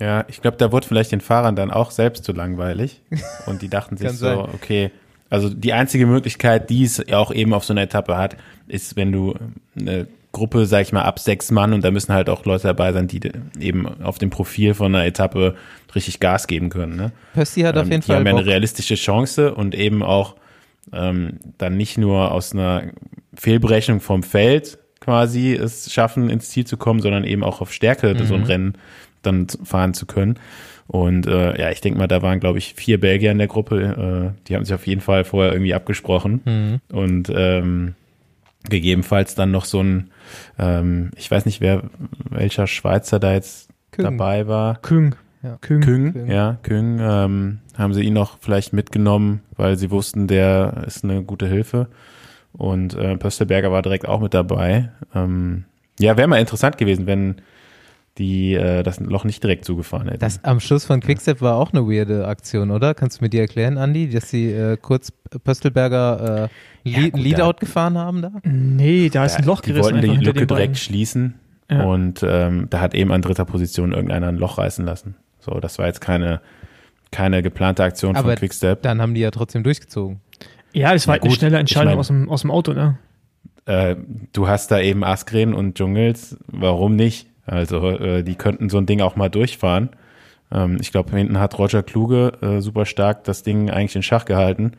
Ja, ich glaube, da wurde vielleicht den Fahrern dann auch selbst zu langweilig. Und die dachten sich so, sein. okay, also die einzige Möglichkeit, die es ja auch eben auf so einer Etappe hat, ist, wenn du eine Gruppe, sag ich mal, ab sechs Mann und da müssen halt auch Leute dabei sein, die eben auf dem Profil von einer Etappe richtig Gas geben können. Ne? Pössi hat ähm, auf jeden die Fall. Die haben eine realistische Chance und eben auch ähm, dann nicht nur aus einer Fehlberechnung vom Feld quasi es schaffen, ins Ziel zu kommen, sondern eben auch auf Stärke mhm. so ein Rennen dann fahren zu können. Und äh, ja, ich denke mal, da waren, glaube ich, vier Belgier in der Gruppe. Äh, die haben sich auf jeden Fall vorher irgendwie abgesprochen. Mhm. Und ähm, gegebenenfalls dann noch so ein, ähm, ich weiß nicht, wer, welcher Schweizer da jetzt Küng. dabei war. Küng. Ja. Küng, Küng, ja, Küng, ähm, haben sie ihn noch vielleicht mitgenommen, weil sie wussten, der ist eine gute Hilfe. Und äh, Pöstelberger war direkt auch mit dabei. Ähm, ja, wäre mal interessant gewesen, wenn die äh, das Loch nicht direkt zugefahren hätten. Das am Schluss von Quickstep war auch eine weirde Aktion, oder? Kannst du mir die erklären, Andi, dass sie äh, kurz Pöstelberger äh, ja, Leadout gefahren haben da? Nee, da ist ein Loch gerissen. Die wollten die Lücke direkt schließen ja. und ähm, da hat eben an dritter Position irgendeiner ein Loch reißen lassen. So, das war jetzt keine keine geplante Aktion Aber von Quickstep. Dann haben die ja trotzdem durchgezogen. Ja, es war ja, halt eine schnelle Entscheidung ich mein, aus, dem, aus dem Auto, ne? Äh, du hast da eben Askren und Dschungels, warum nicht? Also äh, die könnten so ein Ding auch mal durchfahren. Ähm, ich glaube, hinten hat Roger Kluge äh, super stark das Ding eigentlich in Schach gehalten,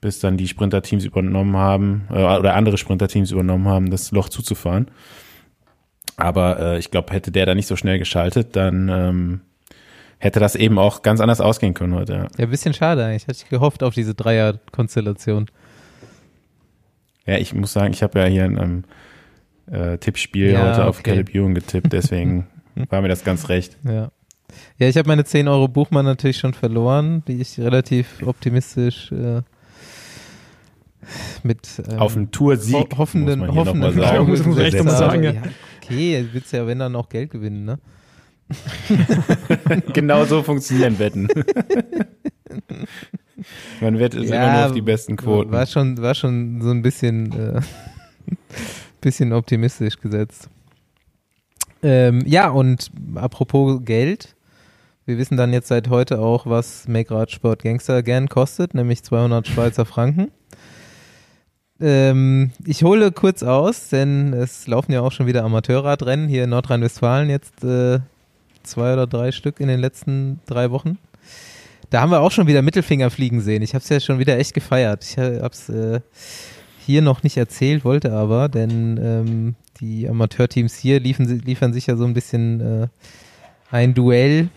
bis dann die Sprinterteams übernommen haben äh, oder andere Sprinterteams übernommen haben, das Loch zuzufahren. Aber äh, ich glaube, hätte der da nicht so schnell geschaltet, dann ähm, hätte das eben auch ganz anders ausgehen können heute. Ja, ja ein bisschen schade eigentlich. Hätte ich gehofft auf diese Dreier-Konstellation. Ja, ich muss sagen, ich habe ja hier ein ähm, äh, Tippspiel ja, heute auf Caleb Ewan getippt, deswegen war mir das ganz recht. Ja. Ja, ich habe meine 10 Euro Buchmann natürlich schon verloren, die ich relativ optimistisch äh, mit ähm, auf einen Tour-Sieg ho hoffenden, muss man hoffenden sagen. muss, muss echt sagen. Ja, okay, willst ja wenn dann auch Geld gewinnen, ne? genau so funktionieren Wetten. Man wettet ja, immer nur auf die besten Quoten. War schon, war schon so ein bisschen, äh, bisschen optimistisch gesetzt. Ähm, ja, und apropos Geld. Wir wissen dann jetzt seit heute auch, was Make Sport Gangster gern kostet, nämlich 200 Schweizer Franken. Ähm, ich hole kurz aus, denn es laufen ja auch schon wieder Amateurradrennen hier in Nordrhein-Westfalen jetzt äh, zwei oder drei Stück in den letzten drei Wochen. Da haben wir auch schon wieder Mittelfinger fliegen sehen. Ich habe es ja schon wieder echt gefeiert. Ich habe es äh, hier noch nicht erzählt, wollte aber, denn ähm, die Amateurteams hier liefen, liefern sich ja so ein bisschen äh, ein Duell.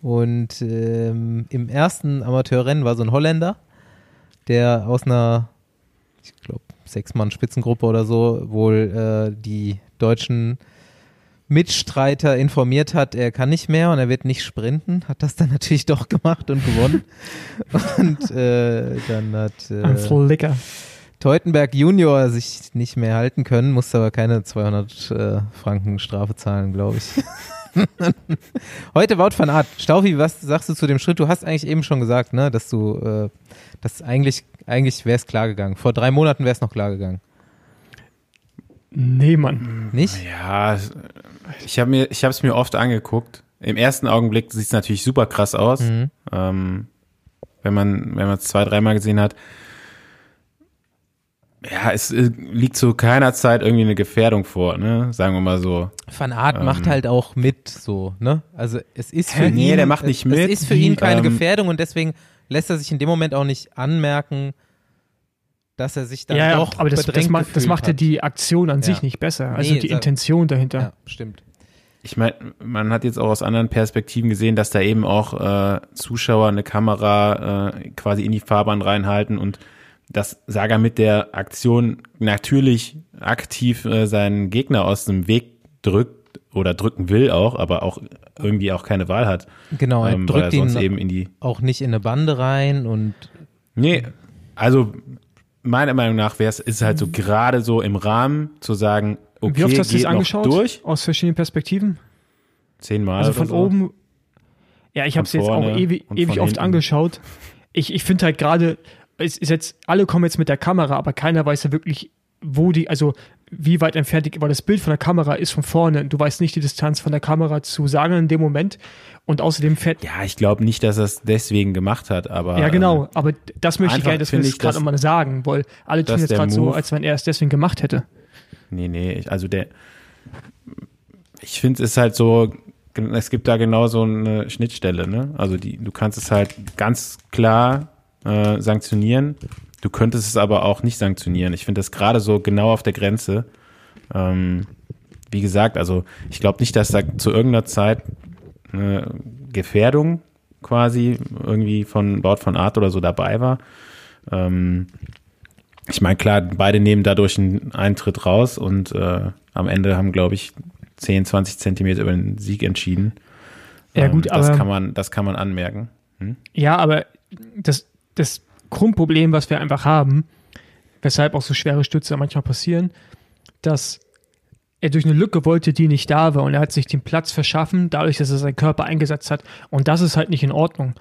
Und ähm, im ersten Amateurrennen war so ein Holländer, der aus einer, ich glaube, Sechs-Mann-Spitzengruppe oder so wohl äh, die deutschen Mitstreiter informiert hat, er kann nicht mehr und er wird nicht sprinten, hat das dann natürlich doch gemacht und gewonnen. und äh, dann hat äh, Teutenberg Junior sich nicht mehr halten können, musste aber keine 200 äh, Franken Strafe zahlen, glaube ich. Heute Wout van Art. Staufi, was sagst du zu dem Schritt? Du hast eigentlich eben schon gesagt, ne, dass du, äh, dass eigentlich, eigentlich wäre es klar gegangen. Vor drei Monaten wäre es noch klar gegangen. Nee, Mann. Nicht? Ja, ich habe mir, ich habe es mir oft angeguckt. Im ersten Augenblick sieht es natürlich super krass aus, mhm. ähm, wenn man, wenn man es zwei, dreimal gesehen hat. Ja, es liegt zu keiner Zeit irgendwie eine Gefährdung vor, ne? Sagen wir mal so. Van Art ähm, macht halt auch mit, so, ne? Also es ist für nee, ihn, der macht nicht mit. Es ist für ihn keine ähm, Gefährdung und deswegen lässt er sich in dem Moment auch nicht anmerken, dass er sich dann ja, doch aber das, das, macht, das macht ja die Aktion an ja. sich nicht besser, also nee, die Intention dahinter. Ja, stimmt. Ich meine, man hat jetzt auch aus anderen Perspektiven gesehen, dass da eben auch äh, Zuschauer eine Kamera äh, quasi in die Fahrbahn reinhalten und dass Saga mit der Aktion natürlich aktiv äh, seinen Gegner aus dem Weg drückt oder drücken will auch, aber auch irgendwie auch keine Wahl hat. Genau, er ähm, drückt er ihn eben in die auch nicht in eine Bande rein und Nee, also meiner Meinung nach wäre es ist halt so gerade so im Rahmen zu sagen, okay, Wie oft hast du es angeschaut? Durch. Aus verschiedenen Perspektiven? Zehnmal. Also von so. oben. Ja, ich habe es jetzt auch ewig, ewig oft hinten. angeschaut. Ich, ich finde halt gerade, es ist jetzt, alle kommen jetzt mit der Kamera, aber keiner weiß ja wirklich, wo die, also wie weit entfernt, weil das Bild von der Kamera ist von vorne. Du weißt nicht die Distanz von der Kamera zu sagen in dem Moment. Und außerdem fährt. Ja, ich glaube nicht, dass er es deswegen gemacht hat, aber. Ja, genau. Ähm, aber das möchte ich gerne, dass wir es gerade mal sagen, weil alle tun jetzt gerade so, als wenn er es deswegen gemacht hätte. Nee, nee, also der. Ich finde es ist halt so, es gibt da genau so eine Schnittstelle, ne? Also die, du kannst es halt ganz klar äh, sanktionieren. Du könntest es aber auch nicht sanktionieren. Ich finde das gerade so genau auf der Grenze. Ähm, wie gesagt, also ich glaube nicht, dass da zu irgendeiner Zeit eine Gefährdung quasi irgendwie von Bord von Art oder so dabei war. Ähm, ich meine, klar, beide nehmen dadurch einen Eintritt raus und äh, am Ende haben, glaube ich, 10, 20 Zentimeter über den Sieg entschieden. Ja, gut, ähm, das aber. Kann man, das kann man anmerken. Hm? Ja, aber das, das Grundproblem, was wir einfach haben, weshalb auch so schwere Stütze manchmal passieren, dass er durch eine Lücke wollte, die nicht da war und er hat sich den Platz verschaffen, dadurch, dass er seinen Körper eingesetzt hat und das ist halt nicht in Ordnung.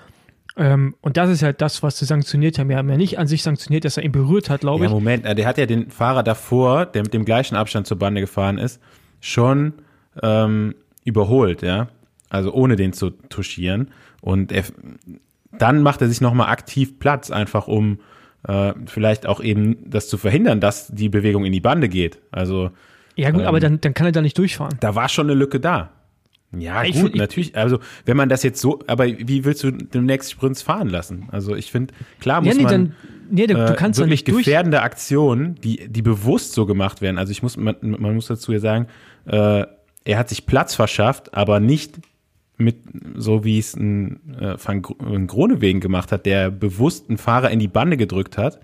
Ähm, und das ist halt das, was sie sanktioniert haben. Wir haben ja nicht an sich sanktioniert, dass er ihn berührt hat, glaube ja, ich. Moment, der hat ja den Fahrer davor, der mit dem gleichen Abstand zur Bande gefahren ist, schon ähm, überholt, ja. Also ohne den zu touchieren. Und er, dann macht er sich nochmal aktiv Platz, einfach um äh, vielleicht auch eben das zu verhindern, dass die Bewegung in die Bande geht. Also ja gut, ähm, aber dann, dann kann er da nicht durchfahren. Da war schon eine Lücke da. Ja, ich gut, find, natürlich. Also, wenn man das jetzt so, aber wie willst du demnächst Sprints fahren lassen? Also, ich finde, klar muss ja, nee, man dann, nee, du, äh, kannst wirklich gefährdende durch. Aktionen, die, die bewusst so gemacht werden. Also, ich muss, man, man muss dazu ja sagen, äh, er hat sich Platz verschafft, aber nicht mit, so wie es ein, äh, Van Gronewegen gemacht hat, der bewusst einen Fahrer in die Bande gedrückt hat,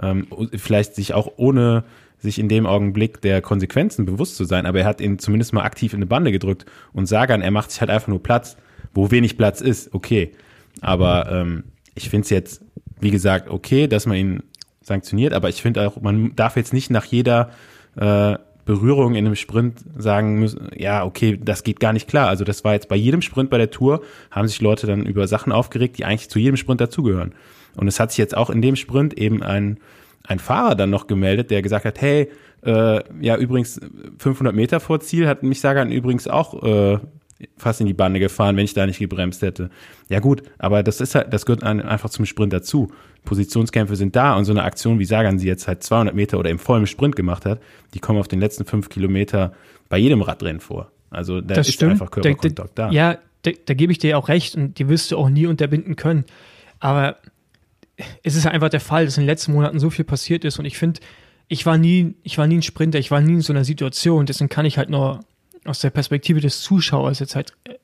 ähm, vielleicht sich auch ohne sich in dem Augenblick der Konsequenzen bewusst zu sein, aber er hat ihn zumindest mal aktiv in eine Bande gedrückt und Sagan, er macht sich halt einfach nur Platz, wo wenig Platz ist, okay. Aber ähm, ich finde es jetzt, wie gesagt, okay, dass man ihn sanktioniert, aber ich finde auch, man darf jetzt nicht nach jeder äh, Berührung in einem Sprint sagen müssen, ja, okay, das geht gar nicht klar. Also das war jetzt bei jedem Sprint bei der Tour, haben sich Leute dann über Sachen aufgeregt, die eigentlich zu jedem Sprint dazugehören. Und es hat sich jetzt auch in dem Sprint eben ein ein Fahrer dann noch gemeldet, der gesagt hat, hey, äh, ja übrigens 500 Meter vor Ziel hat mich Sagan übrigens auch äh, fast in die Bande gefahren, wenn ich da nicht gebremst hätte. Ja gut, aber das ist halt, das gehört einfach zum Sprint dazu. Positionskämpfe sind da und so eine Aktion, wie Sagan sie jetzt halt 200 Meter oder im vollen Sprint gemacht hat, die kommen auf den letzten fünf Kilometer bei jedem Radrennen vor. Also da das ist stimmt. einfach Körperkontakt da. Ja, da, da gebe ich dir auch recht und die wirst du auch nie unterbinden können. Aber es ist einfach der Fall, dass in den letzten Monaten so viel passiert ist und ich finde, ich war nie, ich war nie ein Sprinter, ich war nie in so einer Situation, deswegen kann ich halt nur aus der Perspektive des Zuschauers jetzt halt äh,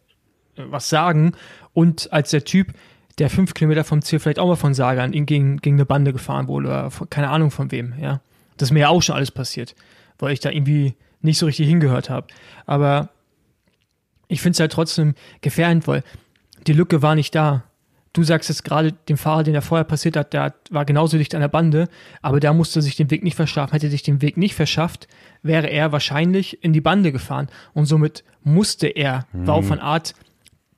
was sagen und als der Typ, der fünf Kilometer vom Ziel vielleicht auch mal von Sagan gegen, gegen eine Bande gefahren wurde oder von, keine Ahnung von wem, ja. Das ist mir ja auch schon alles passiert, weil ich da irgendwie nicht so richtig hingehört habe. Aber ich finde es halt trotzdem gefährlich, weil die Lücke war nicht da du sagst jetzt gerade, den Fahrer, den er vorher passiert hat, der war genauso dicht an der Bande, aber der musste sich den Weg nicht verschaffen. Hätte sich den Weg nicht verschafft, wäre er wahrscheinlich in die Bande gefahren. Und somit musste er mhm. Bau von Art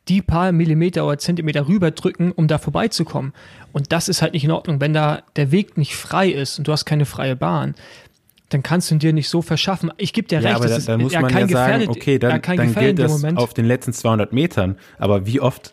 die paar Millimeter oder Zentimeter rüberdrücken, um da vorbeizukommen. Und das ist halt nicht in Ordnung. Wenn da der Weg nicht frei ist und du hast keine freie Bahn, dann kannst du ihn dir nicht so verschaffen. Ich gebe dir ja, recht, aber da, da muss man ja sagen, okay, dann, dann gilt das auf den letzten 200 Metern. Aber wie oft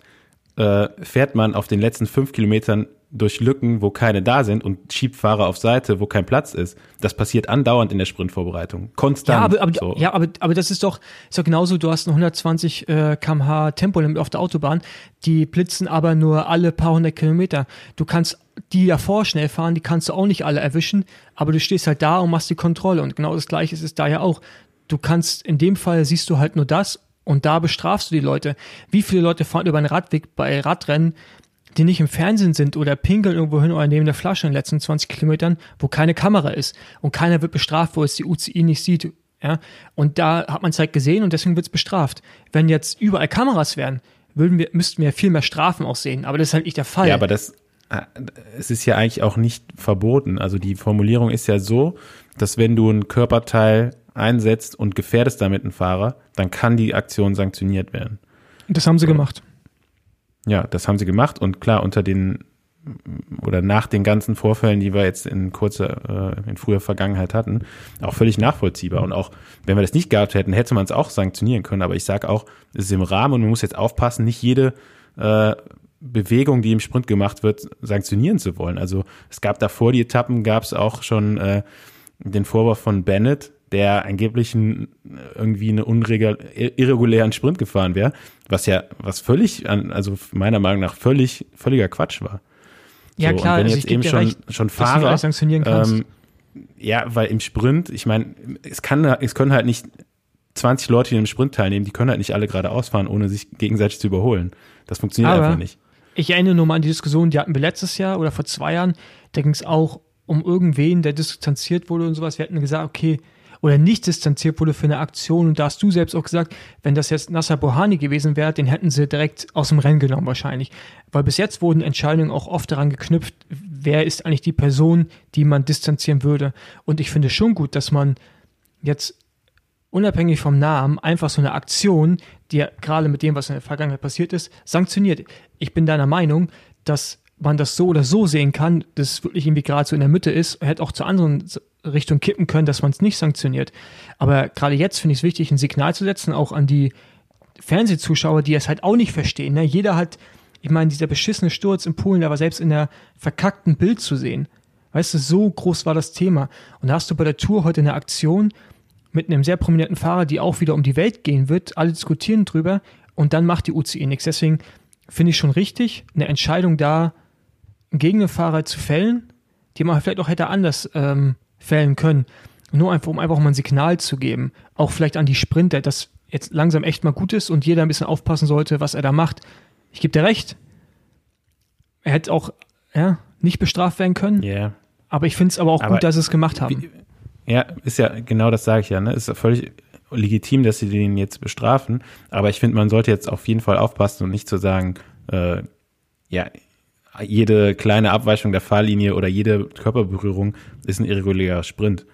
äh, fährt man auf den letzten fünf Kilometern durch Lücken, wo keine da sind und schiebt Fahrer auf Seite, wo kein Platz ist. Das passiert andauernd in der Sprintvorbereitung. Konstant. Ja, aber, aber, so. ja, aber, aber das ist doch, ist doch genauso, du hast ein 120 äh, kmh Tempolimit auf der Autobahn, die blitzen aber nur alle paar hundert Kilometer. Du kannst die davor schnell fahren, die kannst du auch nicht alle erwischen, aber du stehst halt da und machst die Kontrolle. Und genau das gleiche ist es da ja auch. Du kannst, in dem Fall siehst du halt nur das und da bestrafst du die Leute. Wie viele Leute fahren über einen Radweg bei Radrennen, die nicht im Fernsehen sind oder pinkeln irgendwo hin oder neben der Flasche in den letzten 20 Kilometern, wo keine Kamera ist und keiner wird bestraft, wo es die UCI nicht sieht. Ja? Und da hat man es halt gesehen und deswegen wird es bestraft. Wenn jetzt überall Kameras wären, würden wir, müssten wir viel mehr Strafen auch sehen. Aber das ist halt nicht der Fall. Ja, aber das, äh, es ist ja eigentlich auch nicht verboten. Also die Formulierung ist ja so, dass wenn du ein Körperteil einsetzt und gefährdest damit einen Fahrer, dann kann die Aktion sanktioniert werden. Das haben sie gemacht. Ja, das haben sie gemacht und klar, unter den oder nach den ganzen Vorfällen, die wir jetzt in kurzer, äh, in früher Vergangenheit hatten, auch völlig nachvollziehbar. Und auch wenn wir das nicht gehabt hätten, hätte man es auch sanktionieren können. Aber ich sage auch, es ist im Rahmen und man muss jetzt aufpassen, nicht jede äh, Bewegung, die im Sprint gemacht wird, sanktionieren zu wollen. Also es gab davor die Etappen, gab es auch schon äh, den Vorwurf von Bennett, der angeblich irgendwie eine unregel, irregulären Sprint gefahren wäre, was ja, was völlig, also meiner Meinung nach völlig, völliger Quatsch war. Ja, so, klar, und wenn also jetzt eben schon, recht, schon Fahrer, ähm, ja, weil im Sprint, ich meine, es kann, es können halt nicht 20 Leute, die im Sprint teilnehmen, die können halt nicht alle geradeaus fahren, ohne sich gegenseitig zu überholen. Das funktioniert Aber einfach nicht. Ich erinnere nur mal an die Diskussion, die hatten wir letztes Jahr oder vor zwei Jahren. Da ging es auch um irgendwen, der distanziert wurde und sowas. Wir hatten gesagt, okay, oder nicht distanziert wurde für eine Aktion. Und da hast du selbst auch gesagt, wenn das jetzt Nasser Bohani gewesen wäre, den hätten sie direkt aus dem Rennen genommen wahrscheinlich. Weil bis jetzt wurden Entscheidungen auch oft daran geknüpft, wer ist eigentlich die Person, die man distanzieren würde. Und ich finde schon gut, dass man jetzt unabhängig vom Namen einfach so eine Aktion, die gerade mit dem, was in der Vergangenheit passiert ist, sanktioniert. Ich bin deiner Meinung, dass man das so oder so sehen kann, dass es wirklich irgendwie gerade so in der Mitte ist, hätte auch zu anderen Richtung kippen können, dass man es nicht sanktioniert. Aber gerade jetzt finde ich es wichtig, ein Signal zu setzen, auch an die Fernsehzuschauer, die es halt auch nicht verstehen. Ne? Jeder hat, ich meine, dieser beschissene Sturz in Polen, der war selbst in der verkackten Bild zu sehen. Weißt du, so groß war das Thema. Und da hast du bei der Tour heute eine Aktion mit einem sehr prominenten Fahrer, die auch wieder um die Welt gehen wird. Alle diskutieren drüber und dann macht die UCI nichts. Deswegen finde ich schon richtig, eine Entscheidung da gegen einen Fahrer zu fällen, die man vielleicht auch hätte anders ähm, fällen können. Nur einfach, um einfach mal ein Signal zu geben. Auch vielleicht an die Sprinter, dass jetzt langsam echt mal gut ist und jeder ein bisschen aufpassen sollte, was er da macht. Ich gebe dir recht. Er hätte auch ja, nicht bestraft werden können. Yeah. Aber ich finde es aber auch aber gut, dass sie es gemacht haben. Wie, ja, ist ja, genau das sage ich ja, ne? Ist ja völlig legitim, dass sie den jetzt bestrafen. Aber ich finde, man sollte jetzt auf jeden Fall aufpassen und nicht zu sagen, äh, ja, jede kleine Abweichung der Fahrlinie oder jede Körperberührung ist ein irregulärer Sprint.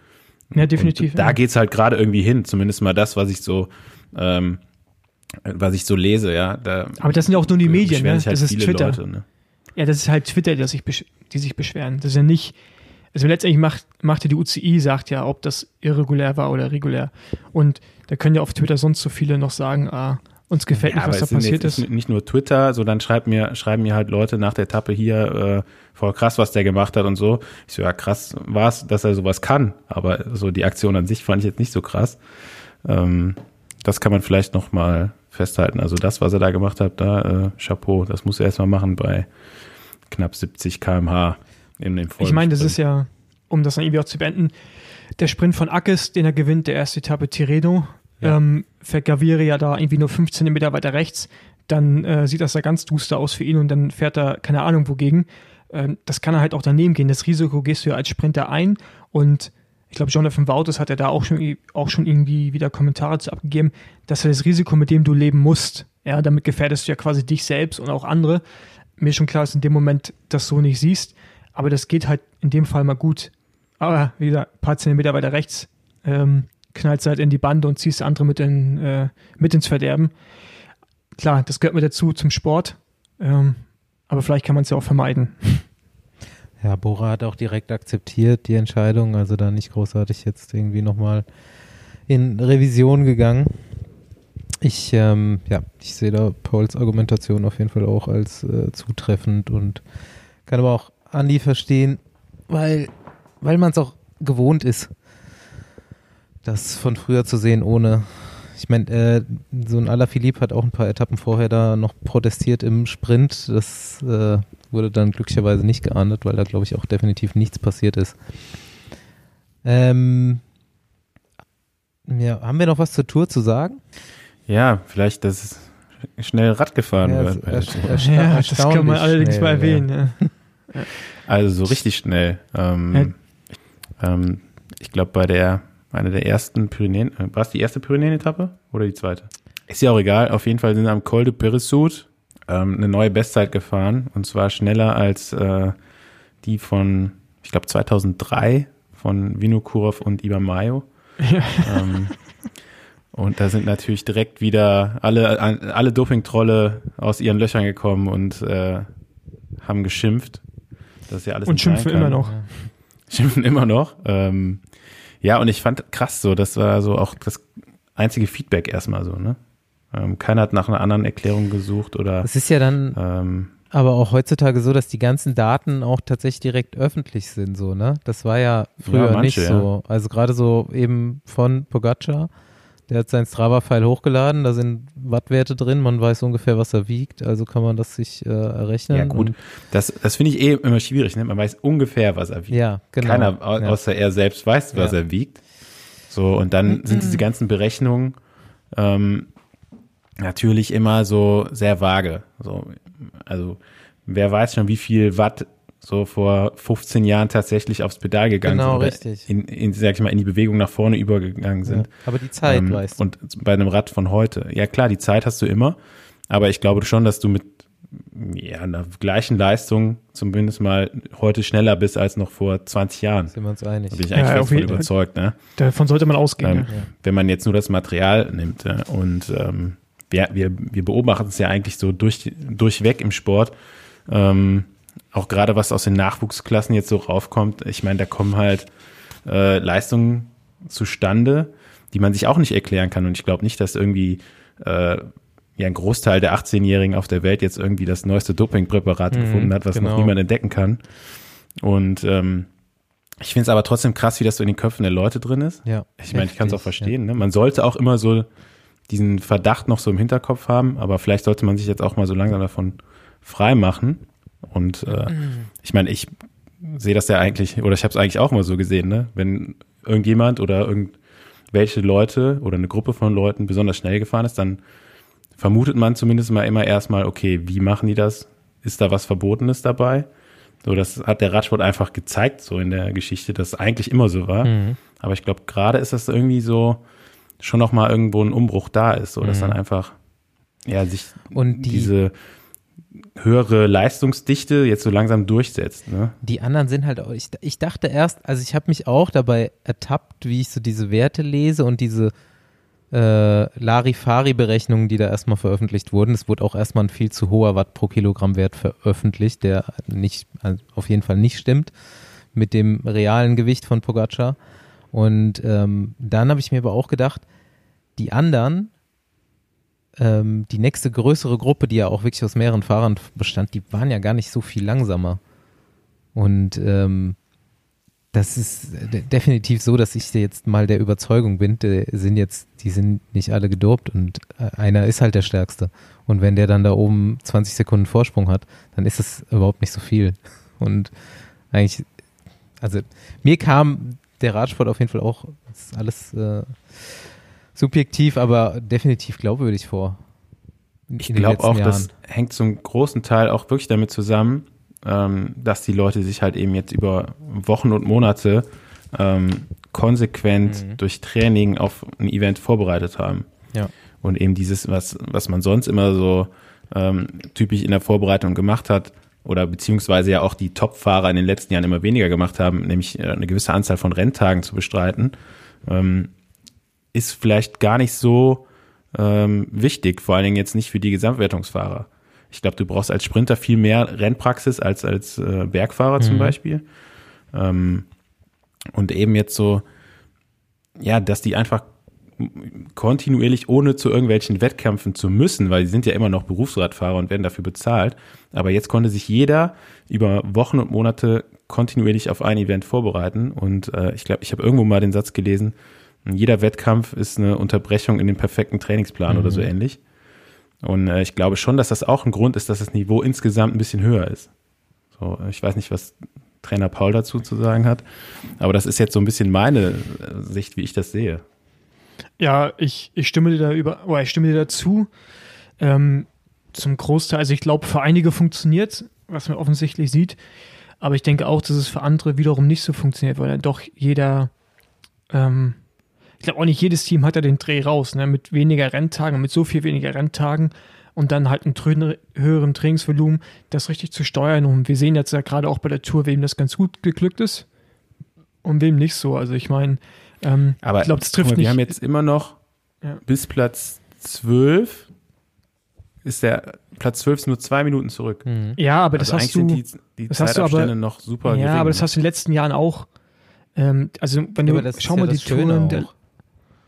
Ja, definitiv. Und da ja. geht's halt gerade irgendwie hin, zumindest mal das, was ich so, ähm, was ich so lese, ja. Da Aber das sind ja auch nur die Medien, ne? Halt das ist Twitter. Leute, ne? Ja, das ist halt Twitter, die sich, die sich beschweren. Das ist ja nicht, also letztendlich macht, machte die UCI, sagt ja, ob das irregulär war oder regulär. Und da können ja auf Twitter sonst so viele noch sagen, ah, uns gefällt ja, nicht, was da passiert ist. Nicht nur Twitter, so dann schreibt mir, schreiben mir halt Leute nach der Etappe hier, äh, voll krass, was der gemacht hat und so. Ich so, ja, krass war es, dass er sowas kann, aber so die Aktion an sich fand ich jetzt nicht so krass. Ähm, das kann man vielleicht noch mal festhalten. Also das, was er da gemacht hat, da äh, Chapeau, das muss er erstmal machen bei knapp 70 km/h in dem Ich meine, das ist ja, um das dann irgendwie auch zu beenden, der Sprint von Ackes, den er gewinnt, der erste Etappe Tireno, ja. ähm, fährt Gaviria da irgendwie nur 15 Meter weiter rechts, dann äh, sieht das da ganz duster aus für ihn und dann fährt er keine Ahnung wogegen. Ähm, das kann er halt auch daneben gehen. Das Risiko gehst du ja als Sprinter ein und ich glaube, Jonathan Wouters hat er da auch schon, auch schon irgendwie wieder Kommentare zu abgegeben, dass er das Risiko, mit dem du leben musst, ja, damit gefährdest du ja quasi dich selbst und auch andere. Mir ist schon klar, dass in dem Moment das so nicht siehst. Aber das geht halt in dem Fall mal gut. Aber wie gesagt, ein paar Zentimeter weiter rechts ähm, knallst halt in die Bande und ziehst andere mit, in, äh, mit ins Verderben. Klar, das gehört mir dazu zum Sport. Ähm, aber vielleicht kann man es ja auch vermeiden. Ja, Bora hat auch direkt akzeptiert die Entscheidung, also da nicht großartig jetzt irgendwie nochmal in Revision gegangen. Ich, ähm, ja, ich sehe da Pauls Argumentation auf jeden Fall auch als äh, zutreffend und kann aber auch Andi verstehen, weil, weil man es auch gewohnt ist, das von früher zu sehen, ohne. Ich meine, äh, so ein Alaphilippe hat auch ein paar Etappen vorher da noch protestiert im Sprint. Das äh, wurde dann glücklicherweise nicht geahndet, weil da, glaube ich, auch definitiv nichts passiert ist. Ähm, ja, haben wir noch was zur Tour zu sagen? Ja, vielleicht, dass schnell Rad gefahren ja, wird. ja, das kann man allerdings schnell, mal erwähnen. Ja. Also so richtig schnell. Ähm, ja. ähm, ich glaube, bei der, einer der ersten Pyrenäen, äh, war es die erste Pyrenäen-Etappe oder die zweite? Ist ja auch egal. Auf jeden Fall sind am Col de Peresud ähm, eine neue Bestzeit gefahren und zwar schneller als äh, die von, ich glaube, 2003 von Vinokurov und Iban Mayo. Ja. Ähm, und da sind natürlich direkt wieder alle, alle Doping-Trolle aus ihren Löchern gekommen und äh, haben geschimpft. Das ist ja alles Und schimpfen immer noch. Schimpfen immer noch. Ähm, ja, und ich fand krass so, das war so auch das einzige Feedback erstmal so, ne? Ähm, keiner hat nach einer anderen Erklärung gesucht oder. Es ist ja dann ähm, aber auch heutzutage so, dass die ganzen Daten auch tatsächlich direkt öffentlich sind, so, ne? Das war ja früher ja, manche, nicht so. Ja. Also gerade so eben von Pogacar der hat seinen Strava-File hochgeladen, da sind Wattwerte drin, man weiß ungefähr, was er wiegt, also kann man das sich äh, errechnen. Ja gut, das, das finde ich eh immer schwierig, ne? man weiß ungefähr, was er wiegt. Ja, genau. Keiner außer ja. er selbst weiß, was ja. er wiegt. So, und dann sind diese ganzen Berechnungen ähm, natürlich immer so sehr vage. So, also wer weiß schon, wie viel Watt so vor 15 Jahren tatsächlich aufs Pedal gegangen genau, sind. richtig. In, in, sag ich mal, in die Bewegung nach vorne übergegangen sind. Ja, aber die Zeit, ähm, weißt du. Und bei einem Rad von heute. Ja klar, die Zeit hast du immer. Aber ich glaube schon, dass du mit ja, einer gleichen Leistung zumindest mal heute schneller bist als noch vor 20 Jahren. Sind wir uns einig. Da bin ich eigentlich ja, davon überzeugt. Ne? Davon sollte man ausgehen. Ähm, ja. Wenn man jetzt nur das Material nimmt. Ja? Und ähm, wir, wir, wir beobachten es ja eigentlich so durch, durchweg im Sport. Ähm, auch gerade was aus den Nachwuchsklassen jetzt so raufkommt, ich meine, da kommen halt äh, Leistungen zustande, die man sich auch nicht erklären kann. Und ich glaube nicht, dass irgendwie äh, ja ein Großteil der 18-Jährigen auf der Welt jetzt irgendwie das neueste Dopingpräparat mhm, gefunden hat, was genau. noch niemand entdecken kann. Und ähm, Ich finde es aber trotzdem krass, wie das so in den Köpfen der Leute drin ist. Ja. Ich meine, ich kann es auch verstehen. Ja. Ne? Man sollte auch immer so diesen Verdacht noch so im Hinterkopf haben, aber vielleicht sollte man sich jetzt auch mal so langsam davon frei machen. Und äh, mhm. ich meine, ich sehe das ja eigentlich, oder ich habe es eigentlich auch immer so gesehen, ne? Wenn irgendjemand oder irgendwelche Leute oder eine Gruppe von Leuten besonders schnell gefahren ist, dann vermutet man zumindest mal immer erstmal, okay, wie machen die das? Ist da was Verbotenes dabei? So, das hat der Radsport einfach gezeigt, so in der Geschichte, dass es eigentlich immer so war. Mhm. Aber ich glaube, gerade ist das irgendwie so, schon noch mal irgendwo ein Umbruch da ist, so dass mhm. dann einfach ja sich und die, diese höhere Leistungsdichte jetzt so langsam durchsetzt. Ne? Die anderen sind halt auch, ich, ich dachte erst, also ich habe mich auch dabei ertappt, wie ich so diese Werte lese und diese äh, Larifari-Berechnungen, die da erstmal veröffentlicht wurden. Es wurde auch erstmal ein viel zu hoher Watt pro Kilogramm Wert veröffentlicht, der nicht, also auf jeden Fall nicht stimmt mit dem realen Gewicht von Pogacar. Und ähm, dann habe ich mir aber auch gedacht, die anderen, ähm, die nächste größere Gruppe, die ja auch wirklich aus mehreren Fahrern bestand, die waren ja gar nicht so viel langsamer. Und ähm, das ist definitiv so, dass ich jetzt mal der Überzeugung bin, die sind jetzt, die sind nicht alle gedopt und äh, einer ist halt der Stärkste. Und wenn der dann da oben 20 Sekunden Vorsprung hat, dann ist es überhaupt nicht so viel. Und eigentlich, also mir kam der Radsport auf jeden Fall auch, ist alles äh, subjektiv, aber definitiv glaubwürdig vor. Ich glaube auch, Jahren. das hängt zum großen Teil auch wirklich damit zusammen, ähm, dass die Leute sich halt eben jetzt über Wochen und Monate ähm, konsequent mhm. durch Training auf ein Event vorbereitet haben. Ja. Und eben dieses, was, was man sonst immer so ähm, typisch in der Vorbereitung gemacht hat, oder beziehungsweise ja auch die Top-Fahrer in den letzten Jahren immer weniger gemacht haben, nämlich äh, eine gewisse Anzahl von Renntagen zu bestreiten, ähm, ist vielleicht gar nicht so ähm, wichtig, vor allen Dingen jetzt nicht für die Gesamtwertungsfahrer. Ich glaube, du brauchst als Sprinter viel mehr Rennpraxis als als äh, Bergfahrer mhm. zum Beispiel. Ähm, und eben jetzt so, ja, dass die einfach kontinuierlich, ohne zu irgendwelchen Wettkämpfen zu müssen, weil die sind ja immer noch Berufsradfahrer und werden dafür bezahlt. Aber jetzt konnte sich jeder über Wochen und Monate kontinuierlich auf ein Event vorbereiten. Und äh, ich glaube, ich habe irgendwo mal den Satz gelesen, jeder Wettkampf ist eine Unterbrechung in dem perfekten Trainingsplan mhm. oder so mhm. ähnlich. Und äh, ich glaube schon, dass das auch ein Grund ist, dass das Niveau insgesamt ein bisschen höher ist. So, ich weiß nicht, was Trainer Paul dazu zu sagen hat, aber das ist jetzt so ein bisschen meine äh, Sicht, wie ich das sehe. Ja, ich, ich stimme dir da über, oder ich stimme dir dazu. Ähm, zum Großteil, also ich glaube, für einige funktioniert, was man offensichtlich sieht, aber ich denke auch, dass es für andere wiederum nicht so funktioniert, weil dann doch jeder, ähm, ich glaube auch nicht jedes Team hat ja den Dreh raus, ne, mit weniger Renntagen, mit so viel weniger Renntagen und dann halt einen höheren Trainingsvolumen, das richtig zu steuern. Und wir sehen jetzt ja gerade auch bei der Tour, wem das ganz gut geglückt ist und wem nicht so. Also ich meine, ähm, Aber ich glaube, das trifft mal, nicht. Wir haben jetzt immer noch ja. bis Platz 12 ist der Platz 12 ist nur zwei Minuten zurück. Mhm. Ja, aber das also hast du. die, die das hast du aber, noch super. Ja, gering. aber das hast du in den letzten Jahren auch. Ähm, also wenn ja, du schau mal ja die Touren der,